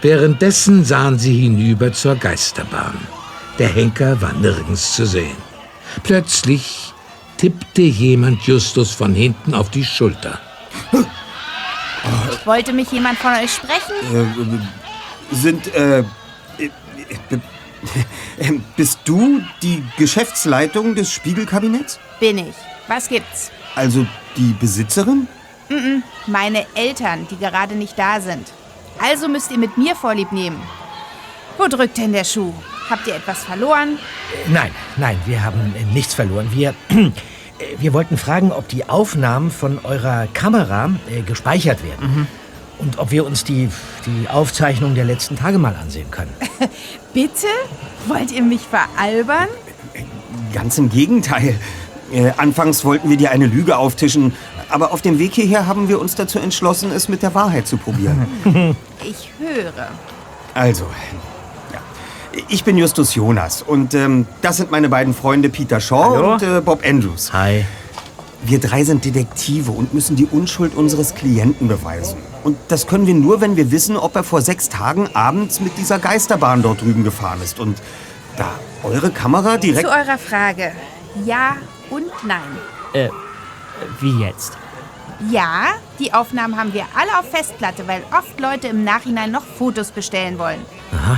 Währenddessen sahen sie hinüber zur Geisterbahn. Der Henker war nirgends zu sehen. Plötzlich tippte jemand Justus von hinten auf die Schulter. Wollte mich jemand von euch sprechen? Äh, sind, äh, äh, äh, äh, bist du die Geschäftsleitung des Spiegelkabinetts? Bin ich. Was gibt's? Also die Besitzerin? Mm-mm, meine Eltern, die gerade nicht da sind. Also müsst ihr mit mir Vorlieb nehmen. Wo drückt denn der Schuh? Habt ihr etwas verloren? Nein, nein, wir haben äh, nichts verloren. Wir, äh, wir wollten fragen, ob die Aufnahmen von eurer Kamera äh, gespeichert werden. Und ob wir uns die, die Aufzeichnung der letzten Tage mal ansehen können. Bitte? Wollt ihr mich veralbern? Ganz im Gegenteil. Äh, anfangs wollten wir dir eine Lüge auftischen, aber auf dem Weg hierher haben wir uns dazu entschlossen, es mit der Wahrheit zu probieren. Ich höre. Also. Ich bin Justus Jonas und ähm, das sind meine beiden Freunde Peter Shaw Hallo. und äh, Bob Andrews. Hi. Wir drei sind Detektive und müssen die Unschuld unseres Klienten beweisen. Und das können wir nur, wenn wir wissen, ob er vor sechs Tagen abends mit dieser Geisterbahn dort drüben gefahren ist. Und da eure Kamera direkt... Zu eurer Frage. Ja und nein. Äh, wie jetzt? Ja, die Aufnahmen haben wir alle auf Festplatte, weil oft Leute im Nachhinein noch Fotos bestellen wollen.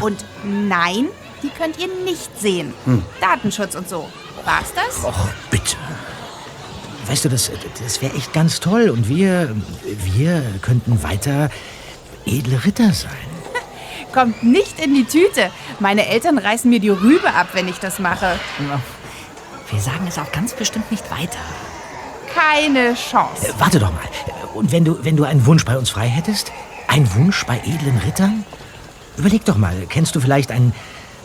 Und nein, die könnt ihr nicht sehen. Hm. Datenschutz und so. War's das? Och, bitte. Weißt du, das, das wäre echt ganz toll. Und wir, wir könnten weiter edle Ritter sein. Kommt nicht in die Tüte. Meine Eltern reißen mir die Rübe ab, wenn ich das mache. Wir sagen es auch ganz bestimmt nicht weiter. Keine Chance. Äh, warte doch mal. Und wenn du, wenn du einen Wunsch bei uns frei hättest? Ein Wunsch bei edlen Rittern? Überleg doch mal, kennst du vielleicht einen,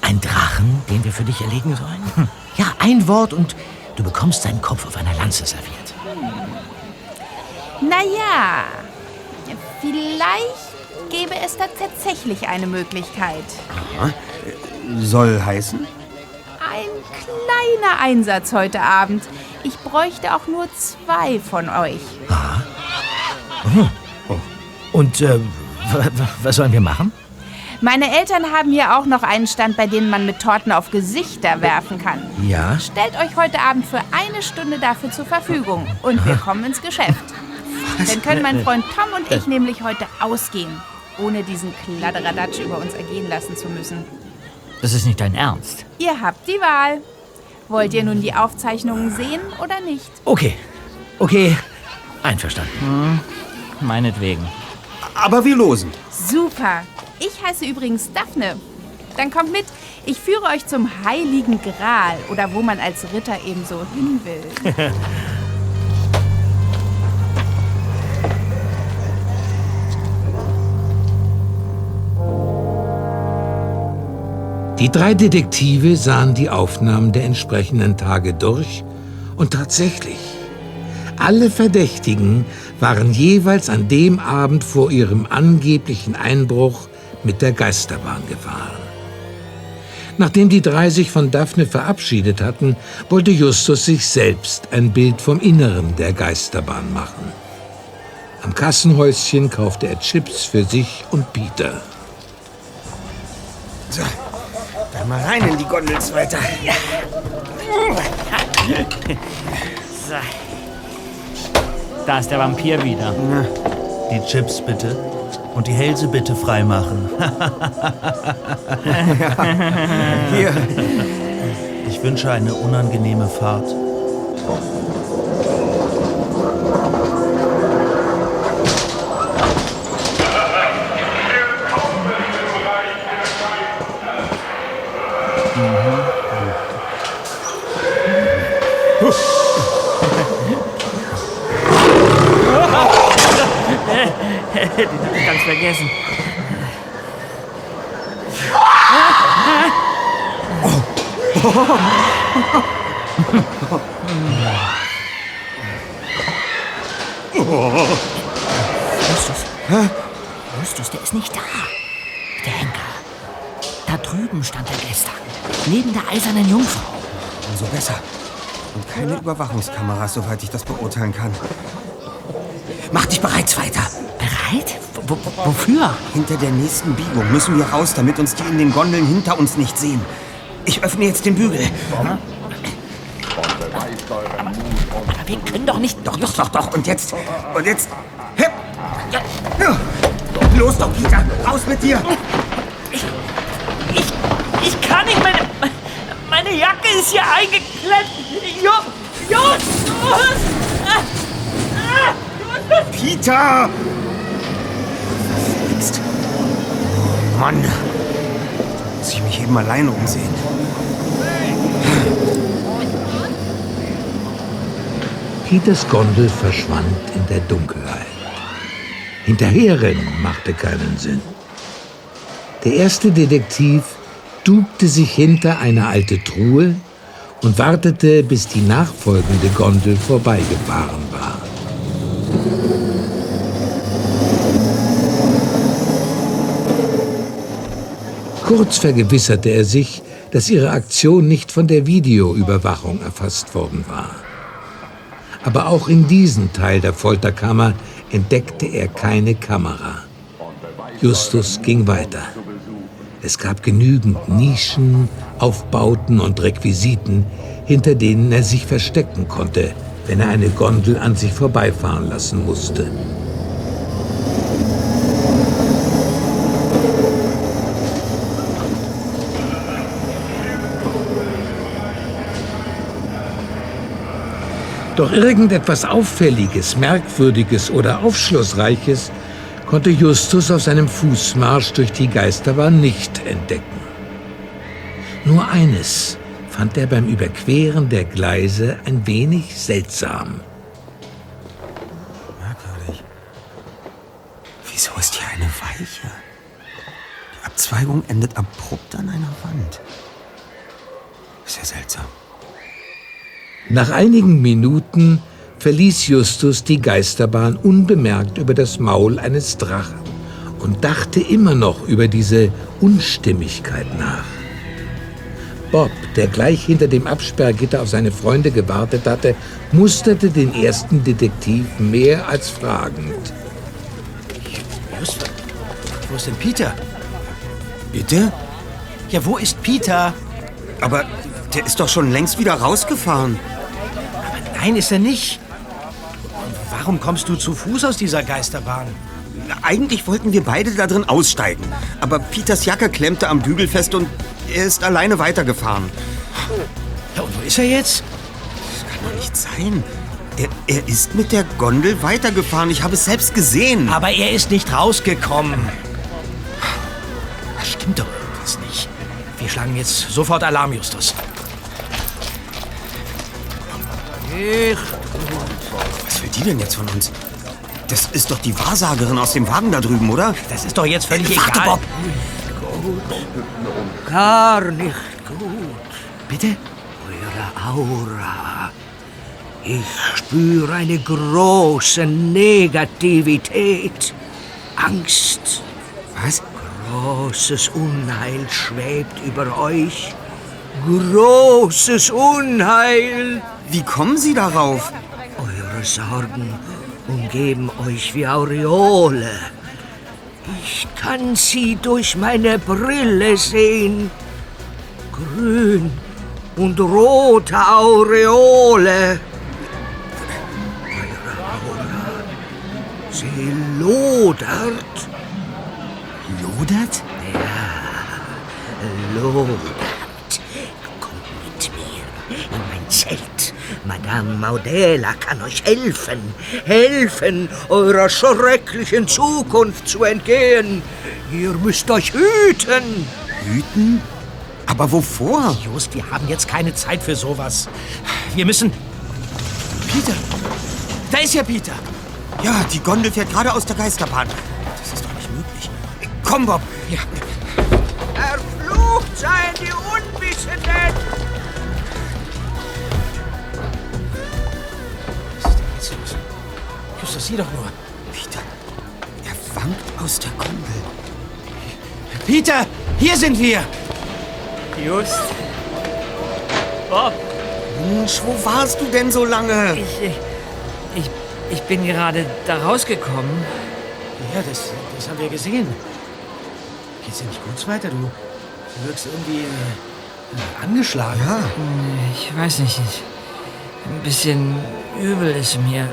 einen Drachen, den wir für dich erlegen sollen? Hm. Ja, ein Wort und du bekommst seinen Kopf auf einer Lanze serviert. Naja, vielleicht gäbe es da tatsächlich eine Möglichkeit. Aha. Soll heißen? Ein kleiner Einsatz heute Abend. Ich bräuchte auch nur zwei von euch. Mhm. Und äh, was sollen wir machen? Meine Eltern haben hier auch noch einen Stand, bei dem man mit Torten auf Gesichter werfen kann. Ja? Stellt euch heute Abend für eine Stunde dafür zur Verfügung und wir kommen ins Geschäft. Dann können mein Freund Tom und ich nämlich heute ausgehen, ohne diesen Kladderadatsch über uns ergehen lassen zu müssen. Das ist nicht dein Ernst. Ihr habt die Wahl. Wollt ihr nun die Aufzeichnungen sehen oder nicht? Okay. Okay. Einverstanden. Hm, meinetwegen. Aber wir losen. Super. Ich heiße übrigens Daphne. Dann kommt mit. Ich führe euch zum Heiligen Gral oder wo man als Ritter eben so hin will. Die drei Detektive sahen die Aufnahmen der entsprechenden Tage durch und tatsächlich, alle Verdächtigen waren jeweils an dem Abend vor ihrem angeblichen Einbruch mit der Geisterbahn gefahren. Nachdem die drei sich von Daphne verabschiedet hatten, wollte Justus sich selbst ein Bild vom Inneren der Geisterbahn machen. Am Kassenhäuschen kaufte er Chips für sich und Peter. Mal rein in die Gondels weiter. So. Da ist der Vampir wieder. Die Chips bitte. Und die Hälse bitte freimachen. Hier. Ich wünsche eine unangenehme Fahrt. Überwachungskameras, soweit ich das beurteilen kann. Mach dich bereits weiter. Bereit? W wofür? Hinter der nächsten Biegung müssen wir raus, damit uns die in den Gondeln hinter uns nicht sehen. Ich öffne jetzt den Bügel. Aber wir können doch nicht. Doch, doch, doch, doch. Und jetzt? Und jetzt? Hip. Los doch, Peter. Raus mit dir. Ich kann nicht, meine, meine Jacke ist hier eingeklemmt. Jo, Justus! Ah, ah! Peter! Jetzt. Mann. Muss ich mich eben alleine umsehen. Peters Gondel verschwand in der Dunkelheit. Hinterherrennen machte keinen Sinn. Der erste Detektiv dugte sich hinter eine alte Truhe und wartete, bis die nachfolgende Gondel vorbeigefahren war. Kurz vergewisserte er sich, dass ihre Aktion nicht von der Videoüberwachung erfasst worden war. Aber auch in diesem Teil der Folterkammer entdeckte er keine Kamera. Justus ging weiter. Es gab genügend Nischen, Aufbauten und Requisiten, hinter denen er sich verstecken konnte, wenn er eine Gondel an sich vorbeifahren lassen musste. Doch irgendetwas Auffälliges, Merkwürdiges oder Aufschlussreiches konnte Justus auf seinem Fußmarsch durch die Geisterbahn nicht entdecken. Nur eines fand er beim Überqueren der Gleise ein wenig seltsam. Merkwürdig. Wieso ist hier eine Weiche? Die Abzweigung endet abrupt an einer Wand. Sehr seltsam. Nach einigen Minuten verließ Justus die Geisterbahn unbemerkt über das Maul eines Drachen und dachte immer noch über diese Unstimmigkeit nach. Bob, der gleich hinter dem Absperrgitter auf seine Freunde gewartet hatte, musterte den ersten Detektiv mehr als fragend. Just, wo ist denn Peter? Bitte? Ja, wo ist Peter? Aber der ist doch schon längst wieder rausgefahren. Aber nein, ist er nicht. Und warum kommst du zu Fuß aus dieser Geisterbahn? Eigentlich wollten wir beide da drin aussteigen. Aber Peters Jacke klemmte am Bügel fest und er ist alleine weitergefahren. Ja, und wo ist er jetzt? Das kann doch nicht sein. Er, er ist mit der Gondel weitergefahren. Ich habe es selbst gesehen. Aber er ist nicht rausgekommen. Das stimmt doch irgendwas nicht. Wir schlagen jetzt sofort Alarm, Justus. Ich. Was will die denn jetzt von uns? Das ist doch die Wahrsagerin aus dem Wagen da drüben, oder? Das ist doch jetzt völlig Warte, egal. Bob. Gut. Gar nicht gut. Bitte? Eure Aura. Ich spüre eine große Negativität. Angst. Was? Großes Unheil schwebt über euch. Großes Unheil. Wie kommen Sie darauf? Eure Sorgen umgeben euch wie Aureole. Ich kann sie durch meine Brille sehen. Grün und rote Aureole. Eure Aura. Sie lodert. Lodert? Ja, lodert. Kommt mit mir in mein Zelt. Madame Maudela kann euch helfen. Helfen, eurer schrecklichen Zukunft zu entgehen. Ihr müsst euch hüten. Hüten? Aber wovor? Just, wir haben jetzt keine Zeit für sowas. Wir müssen... Peter! Da ist ja Peter! Ja, die Gondel fährt gerade aus der Geisterbahn. Das ist doch nicht möglich. Komm, Bob! Ja. Erflucht seien die Unwissenden! Los? Justus, sieh doch nur. Peter, er wankt aus der Gondel. Peter, hier sind wir! Just. Bob. Mensch, wo warst du denn so lange? Ich, ich, ich, ich bin gerade da rausgekommen. Ja, das, das haben wir gesehen. Geht's dir nicht gut weiter? Du, du wirkst irgendwie äh, angeschlagen. Ja. Ich weiß nicht. Ich, ein bisschen übel ist mir.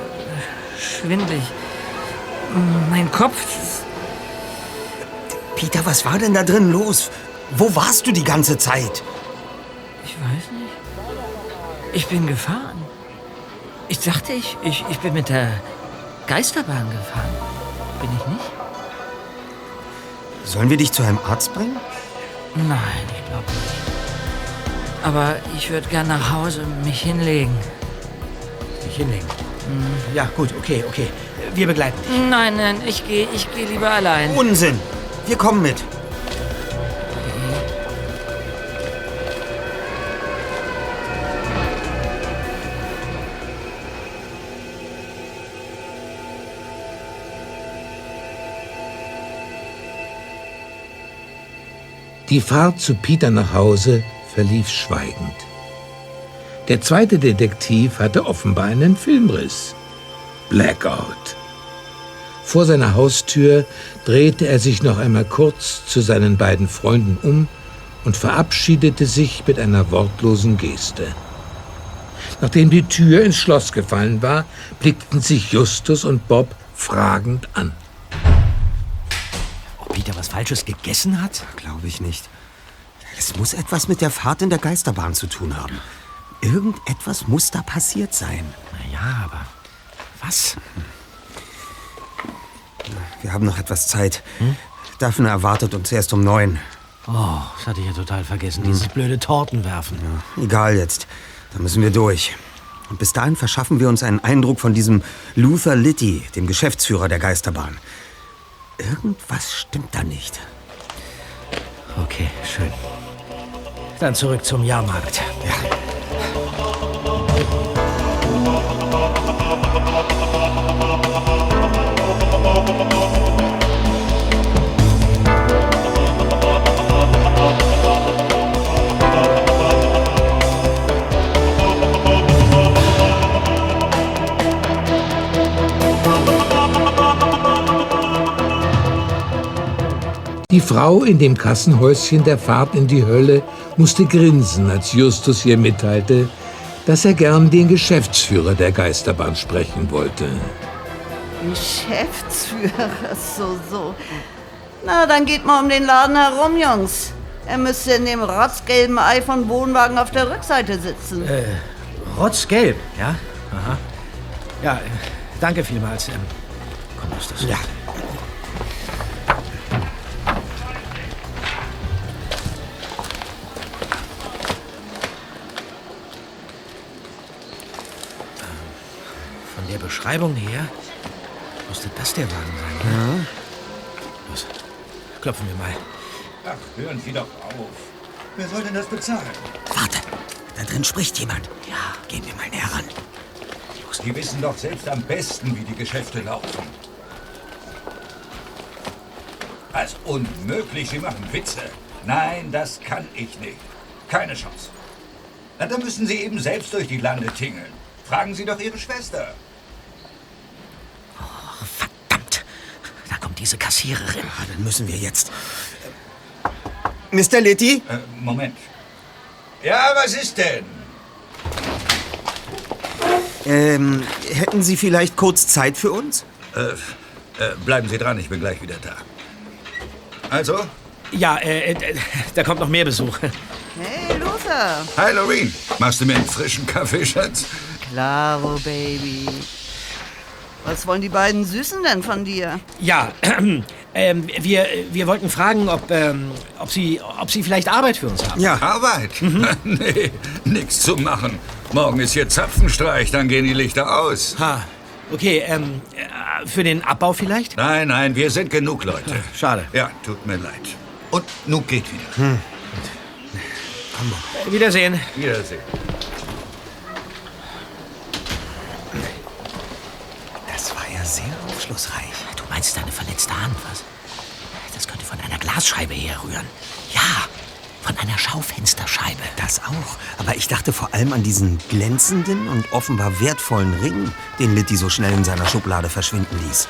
Schwindlig. Mein Kopf. Peter, was war denn da drin los? Wo warst du die ganze Zeit? Ich weiß nicht. Ich bin gefahren. Ich dachte, ich, ich, ich bin mit der Geisterbahn gefahren. Bin ich nicht? Sollen wir dich zu einem Arzt bringen? Nein, ich glaube nicht. Aber ich würde gern nach Hause mich hinlegen. Dich hinlegen? Ja, gut, okay, okay. Wir begleiten dich. Nein, nein, ich gehe ich geh lieber allein. Unsinn! Wir kommen mit. Die Fahrt zu Peter nach Hause verlief schweigend. Der zweite Detektiv hatte offenbar einen Filmriss. Blackout. Vor seiner Haustür drehte er sich noch einmal kurz zu seinen beiden Freunden um und verabschiedete sich mit einer wortlosen Geste. Nachdem die Tür ins Schloss gefallen war, blickten sich Justus und Bob fragend an. Ob Peter was Falsches gegessen hat? Glaube ich nicht. Es muss etwas mit der Fahrt in der Geisterbahn zu tun haben. Irgendetwas muss da passiert sein. Na ja, aber was? Wir haben noch etwas Zeit. Daphne erwartet uns erst um neun. Oh, das hatte ich ja total vergessen. Dieses blöde Tortenwerfen. Ja, egal jetzt. Da müssen wir durch. Und bis dahin verschaffen wir uns einen Eindruck von diesem Luther Litty, dem Geschäftsführer der Geisterbahn. Irgendwas stimmt da nicht. Okay, schön. Dann zurück zum Jahrmarkt. Ja. Die Frau in dem Kassenhäuschen der Fahrt in die Hölle musste grinsen, als Justus ihr mitteilte, dass er gern den Geschäftsführer der Geisterbahn sprechen wollte. Geschäftsführer, so, so. Na, dann geht mal um den Laden herum, Jungs. Er müsste in dem rotzgelben Ei von Wohnwagen auf der Rückseite sitzen. Äh, rotzgelb, ja? Aha. Ja, äh, danke vielmals. Ähm, komm, Justus. Ja. Beschreibung her müsste das der Wagen sein. Ja. Los, klopfen wir mal. Ach, hören Sie doch auf. Wer soll denn das bezahlen? Warte, da drin spricht jemand. Ja, gehen wir mal näher ran. Die wissen doch selbst am besten, wie die Geschäfte laufen. Als unmöglich, Sie machen Witze. Nein, das kann ich nicht. Keine Chance. Na, dann müssen Sie eben selbst durch die Lande tingeln. Fragen Sie doch Ihre Schwester. Da kommt diese Kassiererin. Ah, dann müssen wir jetzt. Mr. Litty? Äh, Moment. Ja, was ist denn? Ähm, hätten Sie vielleicht kurz Zeit für uns? Äh, äh, bleiben Sie dran, ich bin gleich wieder da. Also? Ja, äh, äh, da kommt noch mehr Besuch. Hey, Luther. Hi, Loreen. Machst du mir einen frischen Kaffee, Schatz? Klaro, Baby. Was wollen die beiden Süßen denn von dir? Ja, ähm, wir, wir wollten fragen, ob, ähm, ob, Sie, ob Sie vielleicht Arbeit für uns haben. Ja. Arbeit? nee, nix zu machen. Morgen ist hier Zapfenstreich, dann gehen die Lichter aus. Ha. Okay, ähm, äh, für den Abbau vielleicht? Nein, nein, wir sind genug Leute. Schade. Ja, tut mir leid. Und nun geht wieder. Hm. Äh, Wiedersehen. Wiedersehen. Das war ja sehr aufschlussreich. Du meinst deine verletzte Hand, was? Das könnte von einer Glasscheibe herrühren. Ja, von einer Schaufensterscheibe. Das auch. Aber ich dachte vor allem an diesen glänzenden und offenbar wertvollen Ring, den Litty so schnell in seiner Schublade verschwinden ließ.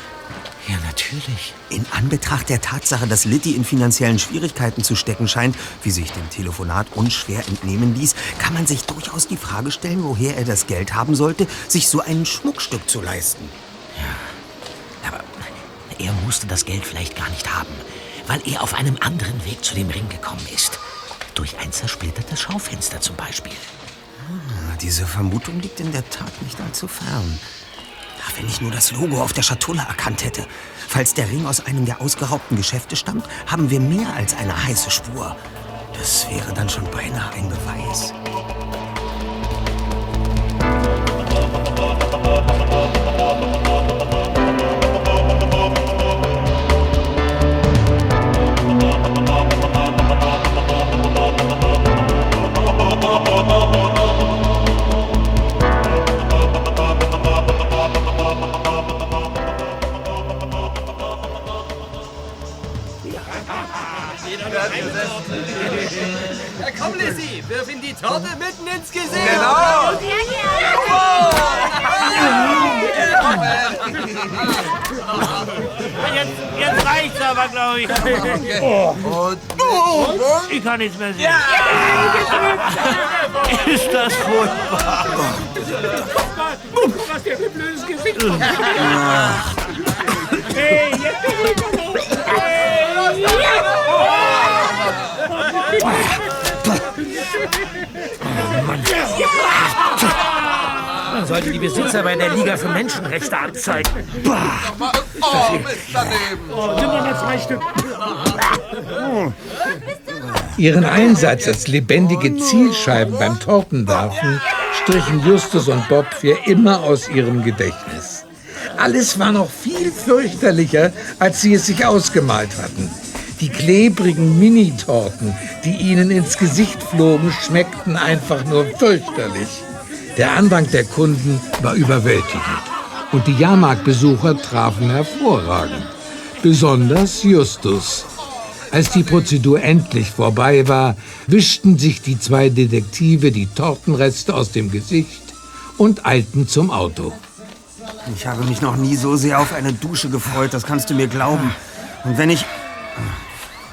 Ja, natürlich. In Anbetracht der Tatsache, dass Litty in finanziellen Schwierigkeiten zu stecken scheint, wie sich dem Telefonat unschwer entnehmen ließ, kann man sich durchaus die Frage stellen, woher er das Geld haben sollte, sich so ein Schmuckstück zu leisten. Er musste das Geld vielleicht gar nicht haben, weil er auf einem anderen Weg zu dem Ring gekommen ist. Durch ein zersplittertes Schaufenster zum Beispiel. Ah, diese Vermutung liegt in der Tat nicht allzu fern. Ach, wenn ich nur das Logo auf der Schatulle erkannt hätte. Falls der Ring aus einem der ausgeraubten Geschäfte stammt, haben wir mehr als eine heiße Spur. Das wäre dann schon beinahe ein Beweis. Kann nichts mehr sehen. Ist das furchtbar. Was der für ein blödes Gesicht. Hey, jetzt Man sollte die Besitzer bei der Liga für Menschenrechte anzeigen. Oh, Mist daneben. Oh, nimm mal mal zwei Stück. Ihren Einsatz als lebendige Zielscheiben beim Tortenwerfen strichen Justus und Bob für immer aus ihrem Gedächtnis. Alles war noch viel fürchterlicher, als sie es sich ausgemalt hatten. Die klebrigen Mini-Torten, die ihnen ins Gesicht flogen, schmeckten einfach nur fürchterlich. Der Andrang der Kunden war überwältigend. Und die Jahrmarktbesucher trafen hervorragend. Besonders Justus. Als die Prozedur endlich vorbei war, wischten sich die zwei Detektive die Tortenreste aus dem Gesicht und eilten zum Auto. Ich habe mich noch nie so sehr auf eine Dusche gefreut, das kannst du mir glauben. Und wenn ich...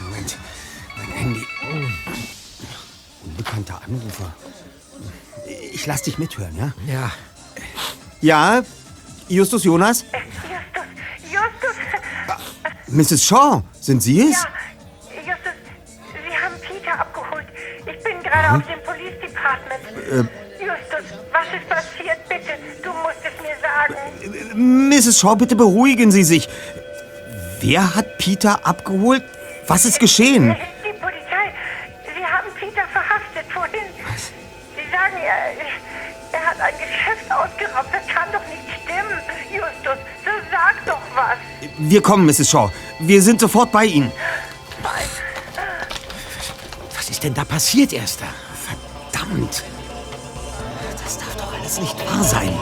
Moment, mein Handy. Unbekannter Anrufer. Ich lass dich mithören, ja? Ja. Ja? Justus Jonas? Justus, Mrs. Shaw, sind Sie es? Justus, Mrs. Shaw, bitte beruhigen Sie sich. Wer hat Peter abgeholt? Was ist geschehen? Die Polizei, Sie haben Peter verhaftet vorhin. Sie sagen, er, er hat ein Geschäft ausgeraubt. Das kann doch nicht stimmen. Justus, so sag doch was. Wir kommen, Mrs. Shaw. Wir sind sofort bei Ihnen. denn da passiert, Erster? Verdammt! Das darf doch alles nicht wahr sein.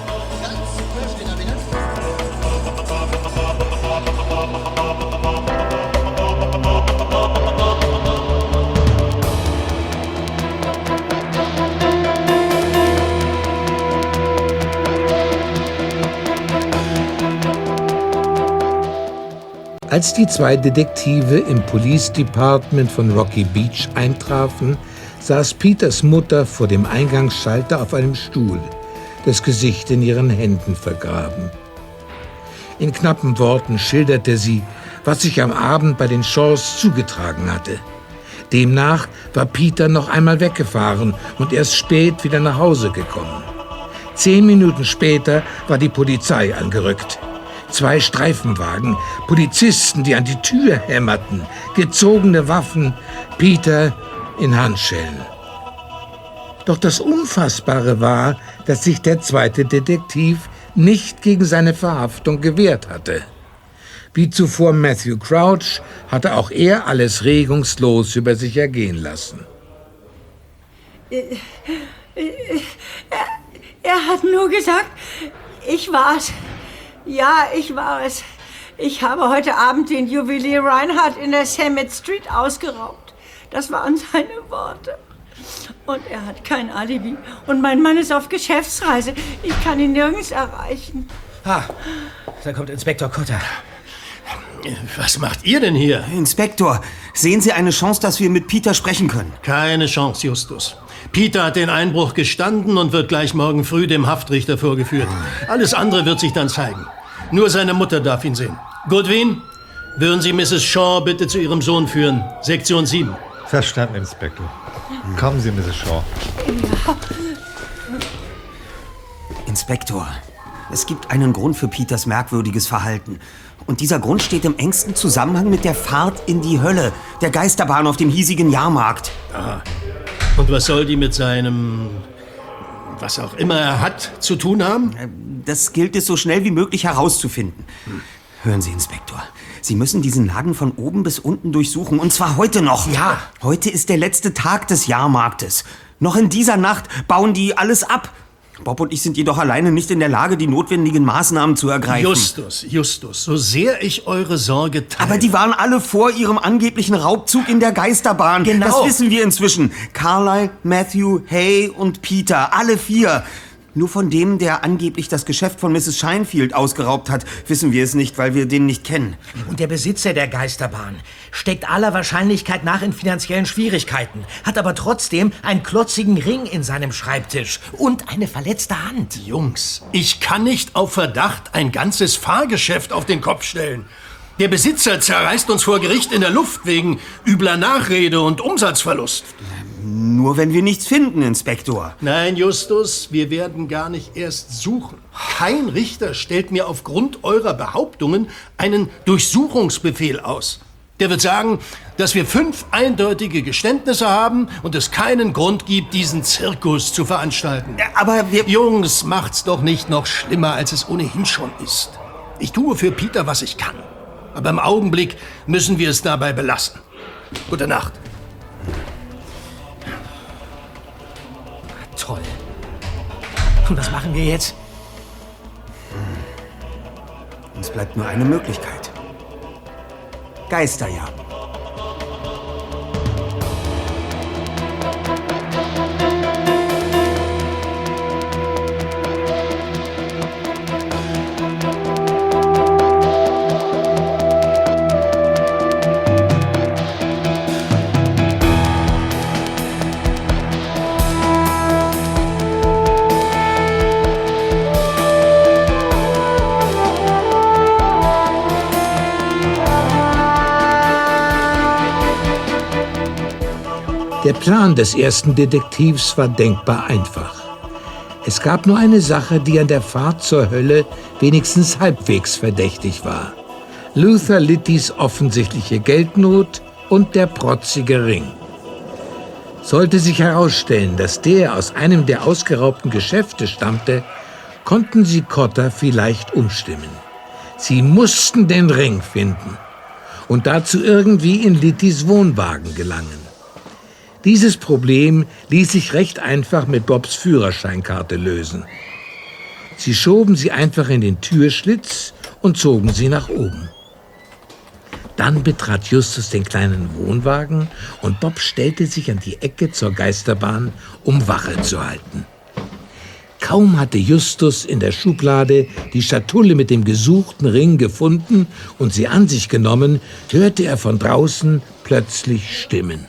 Als die zwei Detektive im Police Department von Rocky Beach eintrafen, saß Peters Mutter vor dem Eingangsschalter auf einem Stuhl, das Gesicht in ihren Händen vergraben. In knappen Worten schilderte sie, was sich am Abend bei den Shaws zugetragen hatte. Demnach war Peter noch einmal weggefahren und erst spät wieder nach Hause gekommen. Zehn Minuten später war die Polizei angerückt. Zwei Streifenwagen, Polizisten, die an die Tür hämmerten, gezogene Waffen, Peter in Handschellen. Doch das Unfassbare war, dass sich der zweite Detektiv nicht gegen seine Verhaftung gewehrt hatte. Wie zuvor Matthew Crouch hatte auch er alles regungslos über sich ergehen lassen. Er, er hat nur gesagt, ich war's. Ja, ich war es. Ich habe heute Abend den Juwelier Reinhardt in der Samet Street ausgeraubt. Das waren seine Worte. Und er hat kein Alibi. Und mein Mann ist auf Geschäftsreise. Ich kann ihn nirgends erreichen. Ah, da kommt Inspektor Cotter. Was macht ihr denn hier? Inspektor, sehen Sie eine Chance, dass wir mit Peter sprechen können? Keine Chance, Justus. Peter hat den Einbruch gestanden und wird gleich morgen früh dem Haftrichter vorgeführt. Alles andere wird sich dann zeigen. Nur seine Mutter darf ihn sehen. Goodwin, würden Sie Mrs. Shaw bitte zu Ihrem Sohn führen? Sektion 7. Verstanden, Inspektor. Kommen Sie, Mrs. Shaw. Inspektor, es gibt einen Grund für Peters merkwürdiges Verhalten. Und dieser Grund steht im engsten Zusammenhang mit der Fahrt in die Hölle, der Geisterbahn auf dem hiesigen Jahrmarkt. Aha. Und was soll die mit seinem, was auch immer er hat, zu tun haben? Das gilt es so schnell wie möglich herauszufinden. Hören Sie, Inspektor. Sie müssen diesen Laden von oben bis unten durchsuchen. Und zwar heute noch. Ja. Heute ist der letzte Tag des Jahrmarktes. Noch in dieser Nacht bauen die alles ab. Bob und ich sind jedoch alleine nicht in der Lage, die notwendigen Maßnahmen zu ergreifen. Justus, Justus, so sehr ich eure Sorge teile. Aber die waren alle vor ihrem angeblichen Raubzug in der Geisterbahn. Genau. Das wissen wir inzwischen. Carlyle, Matthew, Hay und Peter, alle vier. Nur von dem, der angeblich das Geschäft von Mrs. Shinefield ausgeraubt hat, wissen wir es nicht, weil wir den nicht kennen. Und der Besitzer der Geisterbahn steckt aller Wahrscheinlichkeit nach in finanziellen Schwierigkeiten, hat aber trotzdem einen klotzigen Ring in seinem Schreibtisch und eine verletzte Hand. Jungs, ich kann nicht auf Verdacht ein ganzes Fahrgeschäft auf den Kopf stellen. Der Besitzer zerreißt uns vor Gericht in der Luft wegen übler Nachrede und Umsatzverlust. Nur wenn wir nichts finden, Inspektor. Nein, Justus, wir werden gar nicht erst suchen. Kein Richter stellt mir aufgrund eurer Behauptungen einen Durchsuchungsbefehl aus. Der wird sagen, dass wir fünf eindeutige Geständnisse haben und es keinen Grund gibt, diesen Zirkus zu veranstalten. aber wir... Jungs, macht's doch nicht noch schlimmer, als es ohnehin schon ist. Ich tue für Peter, was ich kann. Aber im Augenblick müssen wir es dabei belassen. Gute Nacht. Toll. Und was machen wir jetzt? Uns bleibt nur eine Möglichkeit. Geisterjagen. Der Plan des ersten Detektivs war denkbar einfach. Es gab nur eine Sache, die an der Fahrt zur Hölle wenigstens halbwegs verdächtig war. Luther Littys offensichtliche Geldnot und der protzige Ring. Sollte sich herausstellen, dass der aus einem der ausgeraubten Geschäfte stammte, konnten sie Cotter vielleicht umstimmen. Sie mussten den Ring finden und dazu irgendwie in Littys Wohnwagen gelangen. Dieses Problem ließ sich recht einfach mit Bobs Führerscheinkarte lösen. Sie schoben sie einfach in den Türschlitz und zogen sie nach oben. Dann betrat Justus den kleinen Wohnwagen und Bob stellte sich an die Ecke zur Geisterbahn, um Wache zu halten. Kaum hatte Justus in der Schublade die Schatulle mit dem gesuchten Ring gefunden und sie an sich genommen, hörte er von draußen plötzlich Stimmen.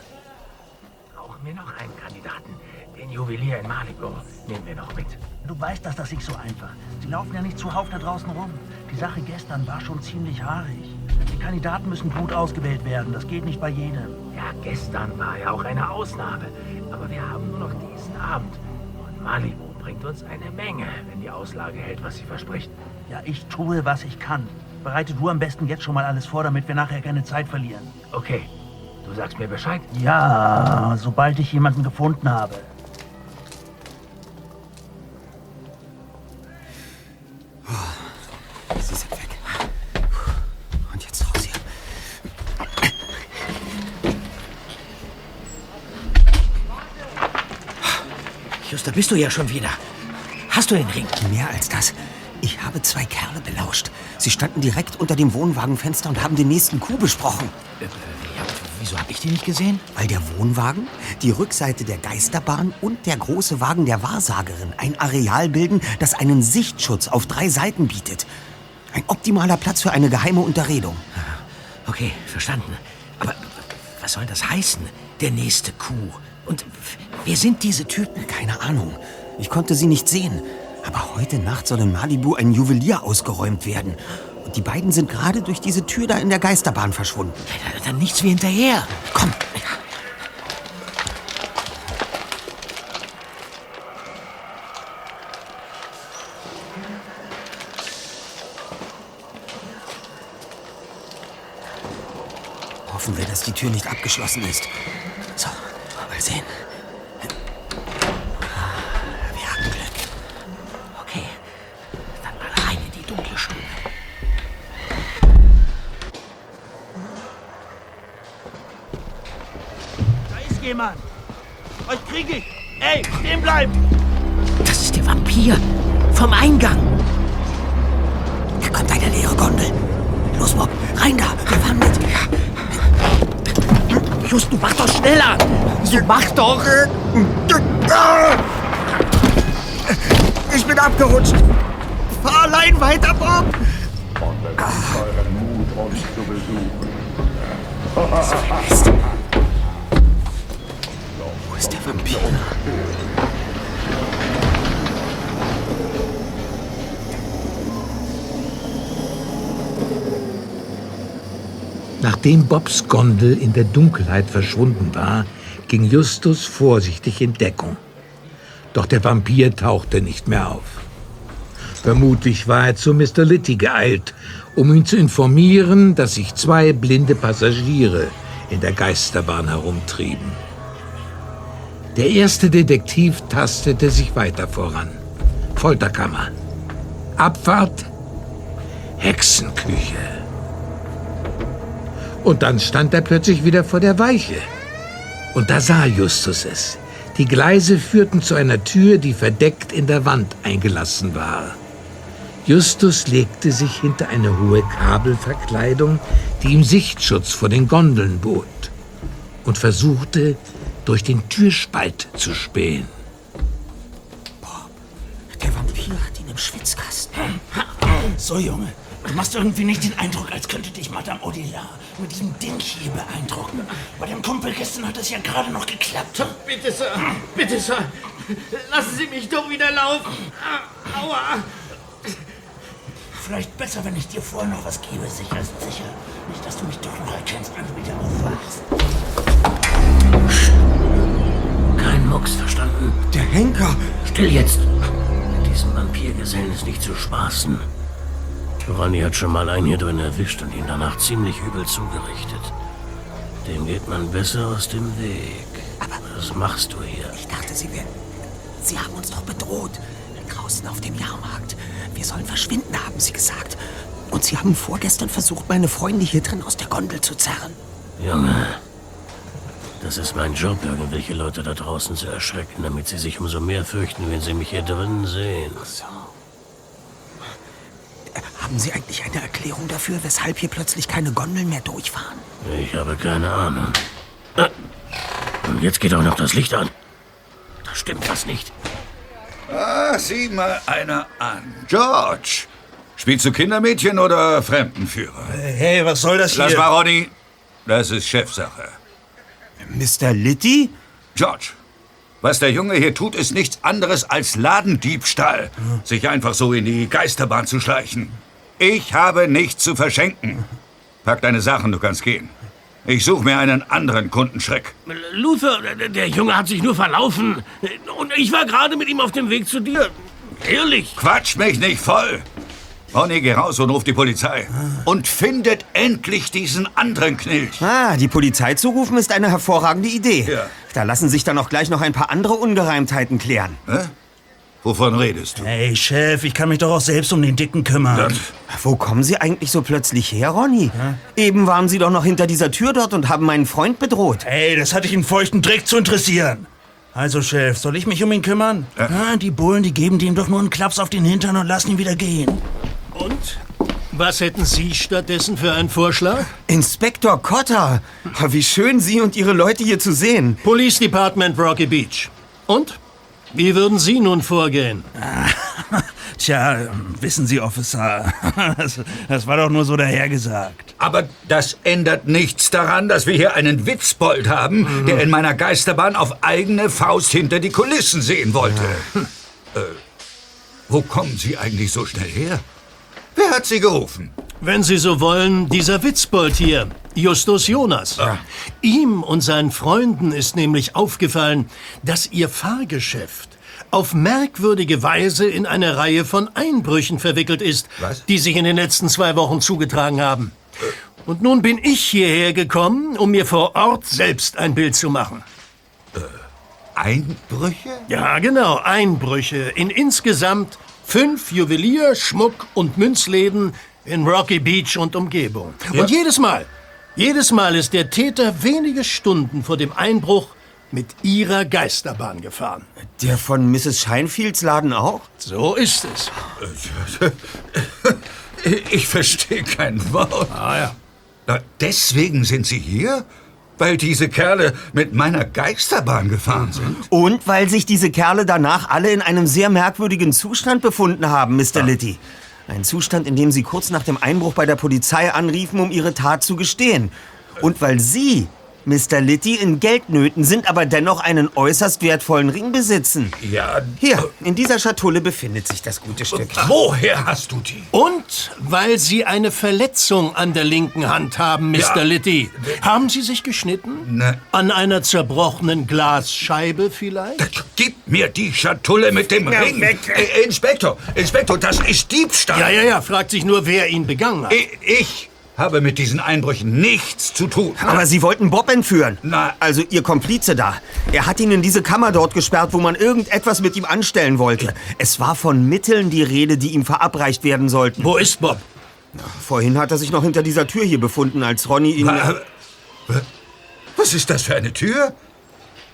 Brauchen wir noch einen Kandidaten. Den Juwelier in Malibu nehmen wir noch mit. Du weißt, dass das nicht so einfach. Sie laufen ja nicht zuhauf da draußen rum. Die Sache gestern war schon ziemlich haarig. Die Kandidaten müssen gut ausgewählt werden. Das geht nicht bei jedem. Ja, gestern war ja auch eine Ausnahme. Aber wir haben nur noch diesen Abend. Und Malibu bringt uns eine Menge, wenn die Auslage hält, was sie verspricht. Ja, ich tue, was ich kann. Bereite du am besten jetzt schon mal alles vor, damit wir nachher keine Zeit verlieren. Okay. Du sagst mir Bescheid? Ja, sobald ich jemanden gefunden habe. Sie sind weg. Und jetzt raus hier. Just, da bist du ja schon wieder. Hast du den Ring? Mehr als das. Ich habe zwei Kerle belauscht. Sie standen direkt unter dem Wohnwagenfenster und haben den nächsten Coup besprochen. Äh, ja, wieso habe ich die nicht gesehen? Weil der Wohnwagen, die Rückseite der Geisterbahn und der große Wagen der Wahrsagerin ein Areal bilden, das einen Sichtschutz auf drei Seiten bietet. Ein optimaler Platz für eine geheime Unterredung. Okay, verstanden. Aber was soll das heißen? Der nächste Coup. Und wer sind diese Typen? Keine Ahnung. Ich konnte sie nicht sehen. Aber heute Nacht soll in Malibu ein Juwelier ausgeräumt werden. Und die beiden sind gerade durch diese Tür da in der Geisterbahn verschwunden. Ja, dann nichts wie hinterher. Komm. Hoffen wir, dass die Tür nicht abgeschlossen ist. So, mal sehen. Wir haben Glück. Okay, dann mal rein in die dunkle Stube. Da ist jemand. Euch krieg ich. Ey, stehen bleiben. Das ist der Vampir. Vom Eingang. Just, du mach doch schneller. So, mach doch. Ich bin abgerutscht. Fahr allein weiter, Bob. Wo ist der Vampir? Nachdem Bobs Gondel in der Dunkelheit verschwunden war, ging Justus vorsichtig in Deckung. Doch der Vampir tauchte nicht mehr auf. Vermutlich war er zu Mr. Litty geeilt, um ihn zu informieren, dass sich zwei blinde Passagiere in der Geisterbahn herumtrieben. Der erste Detektiv tastete sich weiter voran. Folterkammer. Abfahrt. Hexenküche. Und dann stand er plötzlich wieder vor der Weiche. Und da sah Justus es. Die Gleise führten zu einer Tür, die verdeckt in der Wand eingelassen war. Justus legte sich hinter eine hohe Kabelverkleidung, die ihm Sichtschutz vor den Gondeln bot, und versuchte, durch den Türspalt zu spähen. Der Vampir hat ihn im Schwitzkasten. So, Junge. Du machst irgendwie nicht den Eindruck, als könnte dich Madame Odila mit diesem Ding hier beeindrucken. Bei dem Kumpel gestern hat es ja gerade noch geklappt. Bitte, Sir. Bitte, Sir. Lassen Sie mich doch wieder laufen. Aua. Vielleicht besser, wenn ich dir vorher noch was gebe. Sicher ist sicher. Nicht, dass du mich doch noch erkennst, wenn du wieder aufwachst. Kein Mucks, verstanden? Der Henker. Still jetzt. Mit diesem Vampirgesellen ist nicht zu spaßen. Ronny hat schon mal einen hier drin erwischt und ihn danach ziemlich übel zugerichtet. Dem geht man besser aus dem Weg. Aber was machst du hier? Ich dachte, Sie wären. Sie haben uns doch bedroht. Draußen auf dem Jahrmarkt. Wir sollen verschwinden, haben Sie gesagt. Und Sie haben vorgestern versucht, meine Freunde hier drin aus der Gondel zu zerren. Junge, das ist mein Job, irgendwelche Leute da draußen zu erschrecken, damit sie sich umso mehr fürchten, wenn sie mich hier drinnen sehen. So. Haben Sie eigentlich eine Erklärung dafür, weshalb hier plötzlich keine Gondeln mehr durchfahren? Ich habe keine Ahnung. Ah, Und jetzt geht auch noch das Licht an. Da stimmt was nicht. Ah, sieh mal einer an. George, spielst du Kindermädchen oder Fremdenführer? Hey, was soll das Lass hier? mal, Ronny. Das ist Chefsache. Mr. Litty? George, was der Junge hier tut, ist nichts anderes als Ladendiebstahl. Sich einfach so in die Geisterbahn zu schleichen. Ich habe nichts zu verschenken. Pack deine Sachen, du kannst gehen. Ich suche mir einen anderen Kundenschreck. Luther, der, der Junge hat sich nur verlaufen. Und ich war gerade mit ihm auf dem Weg zu dir. Ehrlich. Quatsch mich nicht voll. Ronny, geh raus und ruf die Polizei. Und findet endlich diesen anderen Knilch. Ah, die Polizei zu rufen ist eine hervorragende Idee. Da lassen sich dann auch gleich noch ein paar andere Ungereimtheiten klären. Hä? Wovon redest du? Hey, Chef, ich kann mich doch auch selbst um den Dicken kümmern. Wo kommen Sie eigentlich so plötzlich her, Ronny? Eben waren Sie doch noch hinter dieser Tür dort und haben meinen Freund bedroht. Hey, das hatte ich einen feuchten Dreck zu interessieren. Also, Chef, soll ich mich um ihn kümmern? Ah, die Bullen, die geben dem doch nur einen Klaps auf den Hintern und lassen ihn wieder gehen. Und? Was hätten Sie stattdessen für einen Vorschlag? Inspektor Cotter! Wie schön, Sie und Ihre Leute hier zu sehen. Police Department Rocky Beach. Und? Wie würden Sie nun vorgehen? Tja, wissen Sie, Officer, das, das war doch nur so dahergesagt. Aber das ändert nichts daran, dass wir hier einen Witzbold haben, der in meiner Geisterbahn auf eigene Faust hinter die Kulissen sehen wollte. Hm. Äh, wo kommen Sie eigentlich so schnell her? Wer hat Sie gerufen? Wenn Sie so wollen, dieser Witzbold hier, Justus Jonas. Ihm und seinen Freunden ist nämlich aufgefallen, dass ihr Fahrgeschäft auf merkwürdige Weise in eine Reihe von Einbrüchen verwickelt ist, die sich in den letzten zwei Wochen zugetragen haben. Und nun bin ich hierher gekommen, um mir vor Ort selbst ein Bild zu machen. Einbrüche? Ja, genau, Einbrüche in insgesamt fünf Juwelier-, Schmuck- und Münzläden in Rocky Beach und Umgebung. Und jedes Mal, jedes Mal ist der Täter wenige Stunden vor dem Einbruch mit ihrer Geisterbahn gefahren. Der von Mrs. Scheinfields Laden auch? So ist es. Ich verstehe kein Wort. Ah ja. Na, deswegen sind Sie hier? Weil diese Kerle mit meiner Geisterbahn gefahren sind? Und weil sich diese Kerle danach alle in einem sehr merkwürdigen Zustand befunden haben, Mr. Litty. Ein Zustand, in dem sie kurz nach dem Einbruch bei der Polizei anriefen, um ihre Tat zu gestehen. Und weil Sie, Mr. Litty, in Geldnöten sind, aber dennoch einen äußerst wertvollen Ring besitzen. Ja. Hier, in dieser Schatulle befindet sich das gute Stück. Woher hast du die? Und weil Sie eine Verletzung an der linken Hand haben, Mr. Ja. Litty. Haben Sie sich geschnitten? Ne. An einer zerbrochenen Glasscheibe vielleicht? Gib mir die Schatulle mit dem Ja, Ring. weg. Äh, Inspektor, Inspektor, das ist Diebstahl. Ja, ja, ja, fragt sich nur, wer ihn begangen hat. Ich, ich habe mit diesen Einbrüchen nichts zu tun. Aber Sie wollten Bob entführen. Na. Also Ihr Komplize da. Er hat ihn in diese Kammer dort gesperrt, wo man irgendetwas mit ihm anstellen wollte. Es war von Mitteln die Rede, die ihm verabreicht werden sollten. Wo ist Bob? Vorhin hat er sich noch hinter dieser Tür hier befunden, als Ronny ihn... Wa- Was ist das für eine Tür?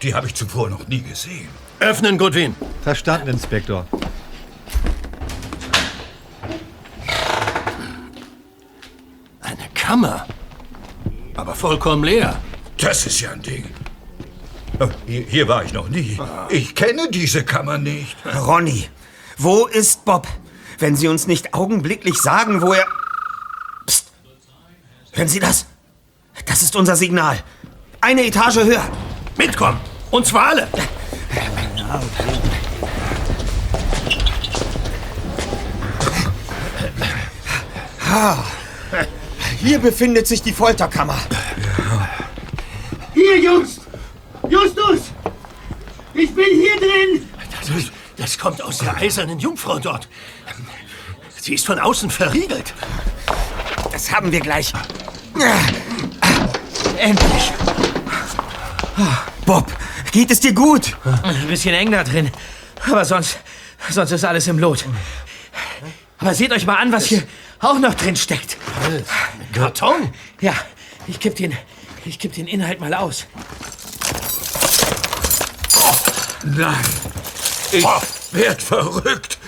Die habe ich zuvor noch nie gesehen. Öffnen, Goodwin. Verstanden, Inspektor. Kammer. Aber vollkommen leer. Das ist ja ein Ding. Oh, Hier, hier war ich noch nie. Ich kenne diese Kammer nicht. Ronny, wo ist Bob? Wenn Sie uns nicht augenblicklich sagen, wo er... Psst. Hören Sie das? Das ist unser Signal. Eine Etage höher. Mitkommen. Und zwar alle. Ah, Hier befindet sich die Folterkammer. Hier, Jungs! Justus! Ich bin hier drin! Das, das kommt aus der eisernen Jungfrau dort. Sie ist von außen verriegelt. Das haben wir gleich. Endlich. Bob, geht es dir gut? Ein bisschen eng da drin. Aber sonst, sonst ist alles im Lot. Aber seht euch mal an, was hier auch noch drin steckt. Karton? Ja, ich kipp den, ich kipp den Inhalt mal aus. Nein. Ich werd verrückt.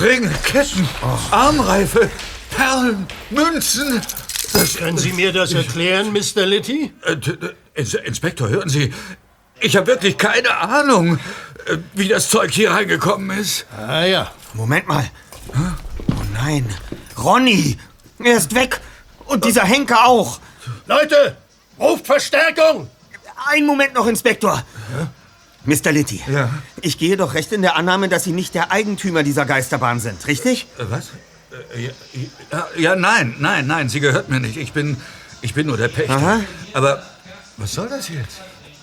Ringe, Ketten, Armreife, Perlen, Münzen. Das, Können Sie mir das erklären, Mr. Litty? Äh, Inspektor, hören Sie. Ich habe wirklich keine Ahnung, äh, wie das Zeug hier reingekommen ist. Ah ja. Moment mal. Oh nein. Ronny! Er ist weg! Und dieser Henker auch! Leute! Ruft Verstärkung! Ein Moment noch, Inspektor. Mr. Litty. Ja. Ich gehe doch recht in der Annahme, dass Sie nicht der Eigentümer dieser Geisterbahn sind, richtig? Äh, Was? Äh, Ja, ja, ja, nein, nein, nein, sie gehört mir nicht. Ich bin, ich bin nur der Pächter. Aha. Aber was soll das jetzt?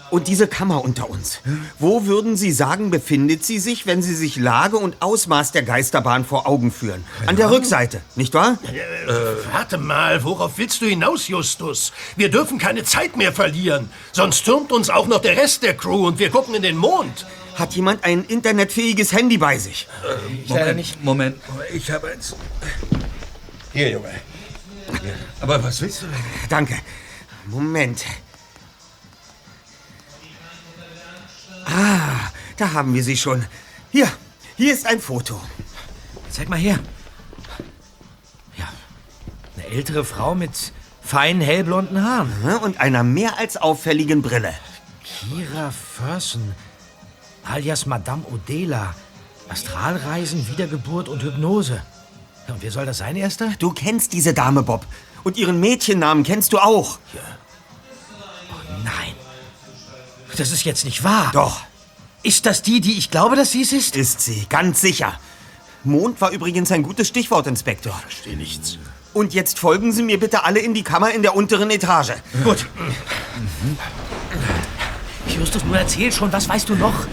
Und diese Kammer unter uns. Wo würden Sie sagen, befindet sie sich, wenn Sie sich Lage und Ausmaß der Geisterbahn vor Augen führen? An der Rückseite, nicht wahr? Äh, warte mal, worauf willst du hinaus, Justus? Wir dürfen keine Zeit mehr verlieren. Sonst türmt uns auch noch der Rest der Crew und wir gucken in den Mond. Hat jemand ein internetfähiges Handy bei sich? Moment, Moment, Moment, ich habe eins. Hier, Junge. Aber was willst du denn? Danke. Moment. Ah, da haben wir sie schon. Hier, hier ist ein Foto. Zeig mal her. Ja, eine ältere Frau mit feinen hellblonden Haaren. Und einer mehr als auffälligen Brille. Kira Ferson, alias Madame Odela. Astralreisen, Wiedergeburt und Hypnose. Ja, und wer soll das sein, Erster? Du kennst diese Dame, Bob. Und ihren Mädchennamen kennst du auch. Nein. Das ist jetzt nicht wahr. Doch. Ist das die, die ich glaube, dass sie es ist? Ist sie, ganz sicher. Mond war übrigens ein gutes Stichwort, Inspektor. Verstehe nichts. Und jetzt folgen Sie mir bitte alle in die Kammer in der unteren Etage. Gut. Justus, nun erzähl schon, was weißt du noch?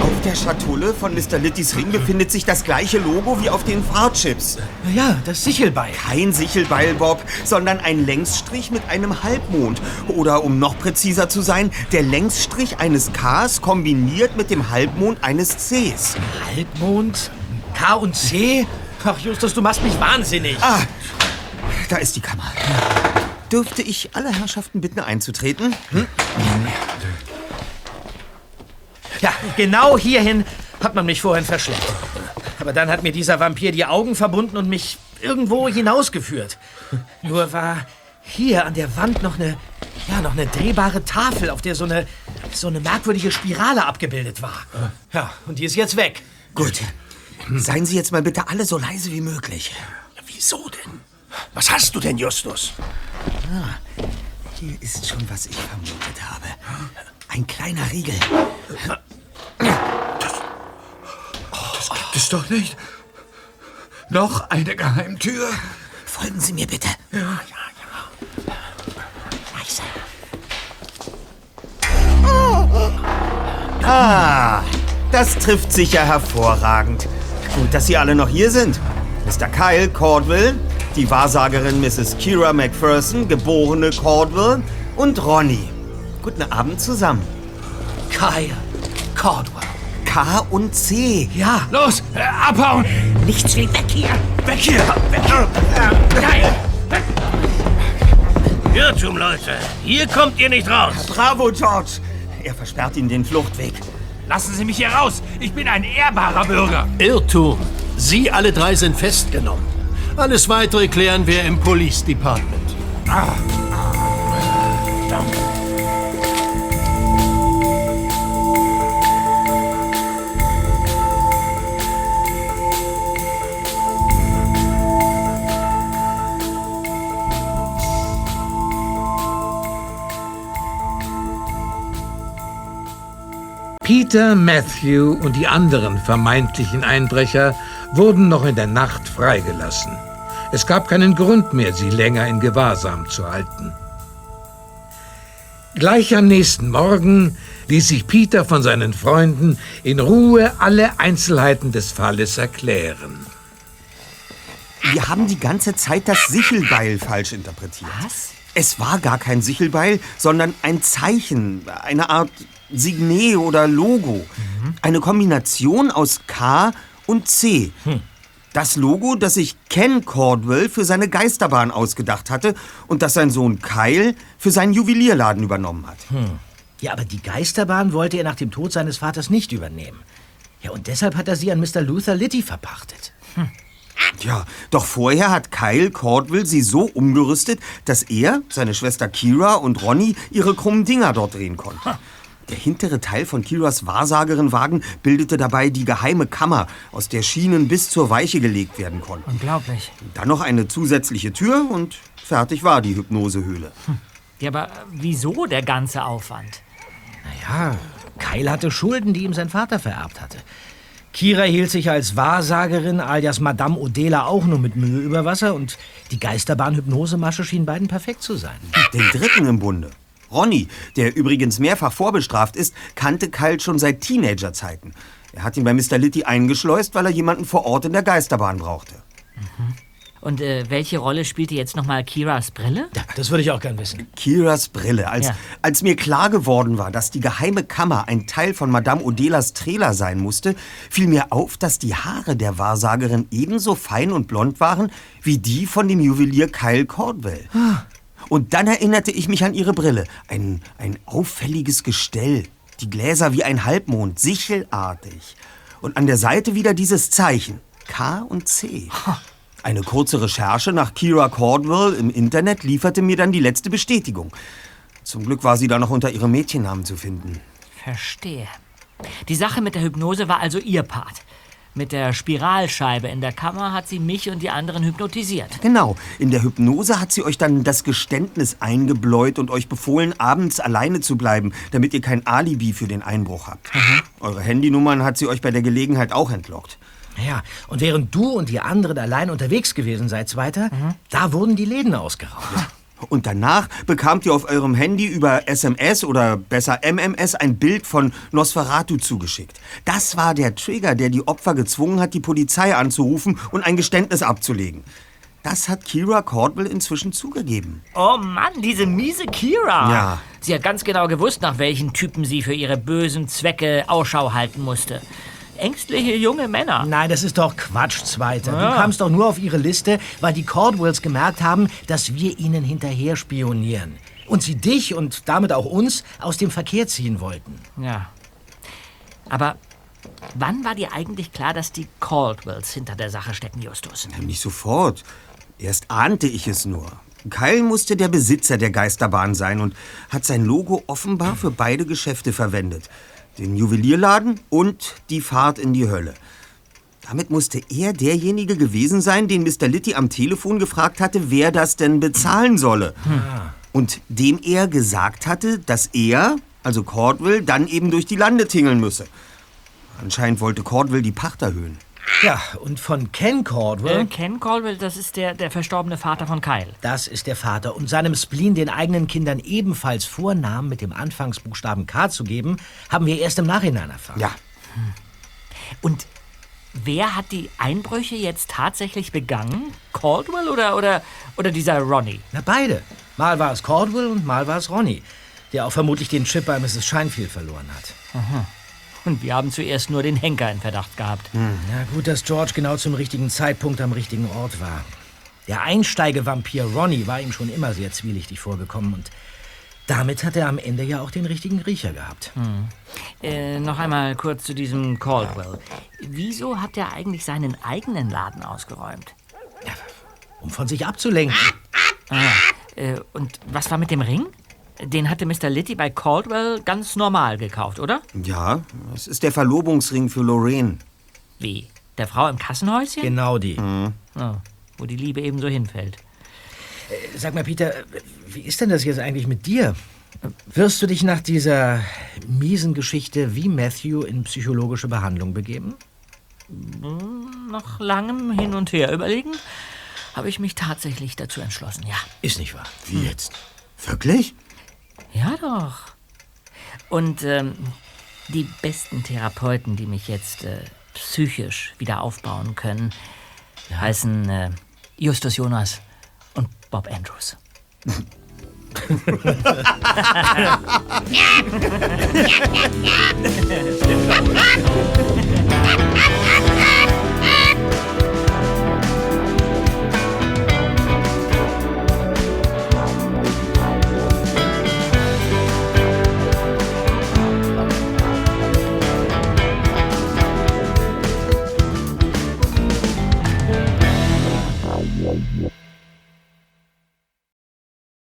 Auf der Schatulle von Mr. Littys Ring befindet sich das gleiche Logo wie auf den Fahrchips. Ja, das Sichelbeil. Kein Sichelbeil, Bob, sondern ein Längsstrich mit einem Halbmond. Oder um noch präziser zu sein, der Längsstrich eines Ks kombiniert mit dem Halbmond eines Cs. Halbmond? K und C? Ach, Justus, du machst mich wahnsinnig. Ah, da ist die Kammer. Dürfte ich alle Herrschaften bitten, einzutreten? Hm? Ja, genau hierhin hat man mich vorhin verschleppt. Aber dann hat mir dieser Vampir die Augen verbunden und mich irgendwo hinausgeführt. Nur war hier an der Wand noch eine, ja, noch eine drehbare Tafel, auf der so eine, so eine merkwürdige Spirale abgebildet war. Ja, und die ist jetzt weg. Gut. Seien Sie jetzt mal bitte alle so leise wie möglich. Wieso denn? Was hast du denn, Justus? Ah, hier ist schon, was ich vermutet habe. Ein kleiner Riegel. Das gibt es doch nicht. Noch eine Geheimtür. Folgen Sie mir bitte. Ja, ja, Leise. Ah, das trifft sicher hervorragend. Gut, dass Sie alle noch hier sind. Mr. Kyle Cordwell, die Wahrsagerin Mrs. Kira McPherson, geborene Cordwell und Ronny. Guten Abend zusammen. Kyle Cordwell. K und C. Ja. Los, äh, abhauen! Nichts wie weg hier. Weg hier! Weg hier! Kyle! Irrtum, Leute. Hier kommt ihr nicht raus. Bravo, George. Er versperrt Ihnen den Fluchtweg. Lassen Sie mich hier raus! Ich bin ein ehrbarer Bürger! Irrtum. Sie alle drei sind festgenommen. Alles Weitere klären wir im Police Department. Ah. Peter, Matthew und die anderen vermeintlichen Einbrecher wurden noch in der Nacht freigelassen. Es gab keinen Grund mehr, sie länger in Gewahrsam zu halten. Gleich am nächsten Morgen ließ sich Peter von seinen Freunden in Ruhe alle Einzelheiten des Falles erklären. Wir haben die ganze Zeit das Sichelbeil falsch interpretiert. Was? Es war gar kein Sichelbeil, sondern ein Zeichen, eine Art Signet oder Logo. Eine Kombination aus K und C. Das Logo, das sich Ken Cordwell für seine Geisterbahn ausgedacht hatte und das sein Sohn Kyle für seinen Juwelierladen übernommen hat. Ja, aber die Geisterbahn wollte er nach dem Tod seines Vaters nicht übernehmen. Ja, und deshalb hat er sie an Mr. Luther Litty verpachtet. Ja, doch vorher hat Kyle Cordwell sie so umgerüstet, dass er, seine Schwester Kira und Ronny ihre krummen Dinger dort drehen konnten. Der hintere Teil von Kiras Wahrsagerinwagen bildete dabei die geheime Kammer, aus der Schienen bis zur Weiche gelegt werden konnten. Unglaublich. Dann noch eine zusätzliche Tür und fertig war die Hypnosehöhle. Ja, aber wieso der ganze Aufwand? Naja, Kyle hatte Schulden, die ihm sein Vater vererbt hatte. Kira hielt sich als Wahrsagerin alias Madame Odela auch nur mit Mühe über Wasser und die Geisterbahn-Hypnosemasche schien beiden perfekt zu sein. Den dritten im Bunde. Ronny, der übrigens mehrfach vorbestraft ist, kannte Kyle schon seit Teenagerzeiten. Er hat ihn bei Mr. Litty eingeschleust, weil er jemanden vor Ort in der Geisterbahn brauchte. Und äh, welche Rolle spielte jetzt nochmal Kiras Brille? Ja, das würde ich auch gern wissen. Kiras Brille. Als, Ja. als mir klar geworden war, dass die geheime Kammer ein Teil von Madame Odelas Trailer sein musste, fiel mir auf, dass die Haare der Wahrsagerin ebenso fein und blond waren wie die von dem Juwelier Kyle Cordwell. Und dann erinnerte ich mich an ihre Brille. Ein, ein auffälliges Gestell. Die Gläser wie ein Halbmond, sichelartig. Und an der Seite wieder dieses Zeichen. K und C. Eine kurze Recherche nach Kira Cordwell im Internet lieferte mir dann die letzte Bestätigung. Zum Glück war sie da noch unter ihrem Mädchennamen zu finden. Verstehe. Die Sache mit der Hypnose war also ihr Part. Mit der Spiralscheibe in der Kammer hat sie mich und die anderen hypnotisiert. Genau, in der Hypnose hat sie euch dann das Geständnis eingebläut und euch befohlen, abends alleine zu bleiben, damit ihr kein Alibi für den Einbruch habt. Eure Handynummern hat sie euch bei der Gelegenheit auch entlockt. Ja, und während du und die anderen allein unterwegs gewesen seid, weiter, da wurden die Läden ausgeraubt. Und danach bekamt ihr auf eurem Handy über SMS oder besser MMS ein Bild von Nosferatu zugeschickt. Das war der Trigger, der die Opfer gezwungen hat, die Polizei anzurufen und ein Geständnis abzulegen. Das hat Kira Cordwell inzwischen zugegeben. Oh Mann, diese miese Kira. Ja. Sie hat ganz genau gewusst, nach welchen Typen sie für ihre bösen Zwecke Ausschau halten musste. Ängstliche junge Männer. Nein, das ist doch Quatsch, Zweiter. Ja. Du kamst doch nur auf ihre Liste, weil die Cordwells gemerkt haben, dass wir ihnen hinterher spionieren. Und sie dich und damit auch uns aus dem Verkehr ziehen wollten. Ja. Aber wann war dir eigentlich klar, dass die Caldwells hinter der Sache stecken, Justus? Nicht sofort. Erst ahnte ich es nur. Kyle musste der Besitzer der Geisterbahn sein und hat sein Logo offenbar für beide Geschäfte verwendet. Den Juwelierladen und die Fahrt in die Hölle. Damit musste er derjenige gewesen sein, den Mr. Litty am Telefon gefragt hatte, wer das denn bezahlen solle. Und dem er gesagt hatte, dass er, also Cordwell, dann eben durch die Lande tingeln müsse. Anscheinend wollte Cordwell die Pacht erhöhen. Ja, und von Ken Cordwell. Äh, Ken Caldwell, das ist der, der verstorbene Vater von Kyle. Das ist der Vater. Und seinem Spleen den eigenen Kindern ebenfalls Vornamen mit dem Anfangsbuchstaben K zu geben, haben wir erst im Nachhinein erfahren. Ja. Und wer hat die Einbrüche jetzt tatsächlich begangen? Caldwell oder, oder, oder dieser Ronnie? Na, beide. Mal war es Caldwell und mal war es Ronnie, der auch vermutlich den Chip bei Mrs. Scheinfield verloren hat. Aha. Und wir haben zuerst nur den Henker in Verdacht gehabt. Ja, gut, dass George genau zum richtigen Zeitpunkt am richtigen Ort war. Der Einsteigevampir Ronnie war ihm schon immer sehr zwielichtig vorgekommen und damit hat er am Ende ja auch den richtigen Riecher gehabt. Hm. Äh, noch einmal kurz zu diesem Caldwell. Wieso hat er eigentlich seinen eigenen Laden ausgeräumt? Um von sich abzulenken. Ah, äh, und was war mit dem Ring? Den hatte Mr. Litty bei Caldwell ganz normal gekauft, oder? Ja, es ist der Verlobungsring für Lorraine. Wie? Der Frau im Kassenhäuschen? Genau die. Oh, wo die Liebe eben so hinfällt. Äh, Sag mal, Peter, wie ist denn das jetzt eigentlich mit dir? Wirst du dich nach dieser miesen Geschichte wie Matthew in psychologische Behandlung begeben? Hm, Nach langem Hin und Her überlegen, habe ich mich tatsächlich dazu entschlossen, ja. Ist nicht wahr. Wie jetzt? Wirklich? Ja, doch. Und ähm, die besten Therapeuten, die mich jetzt äh, psychisch wieder aufbauen können, heißen äh, Justus Jonas und Bob Andrews.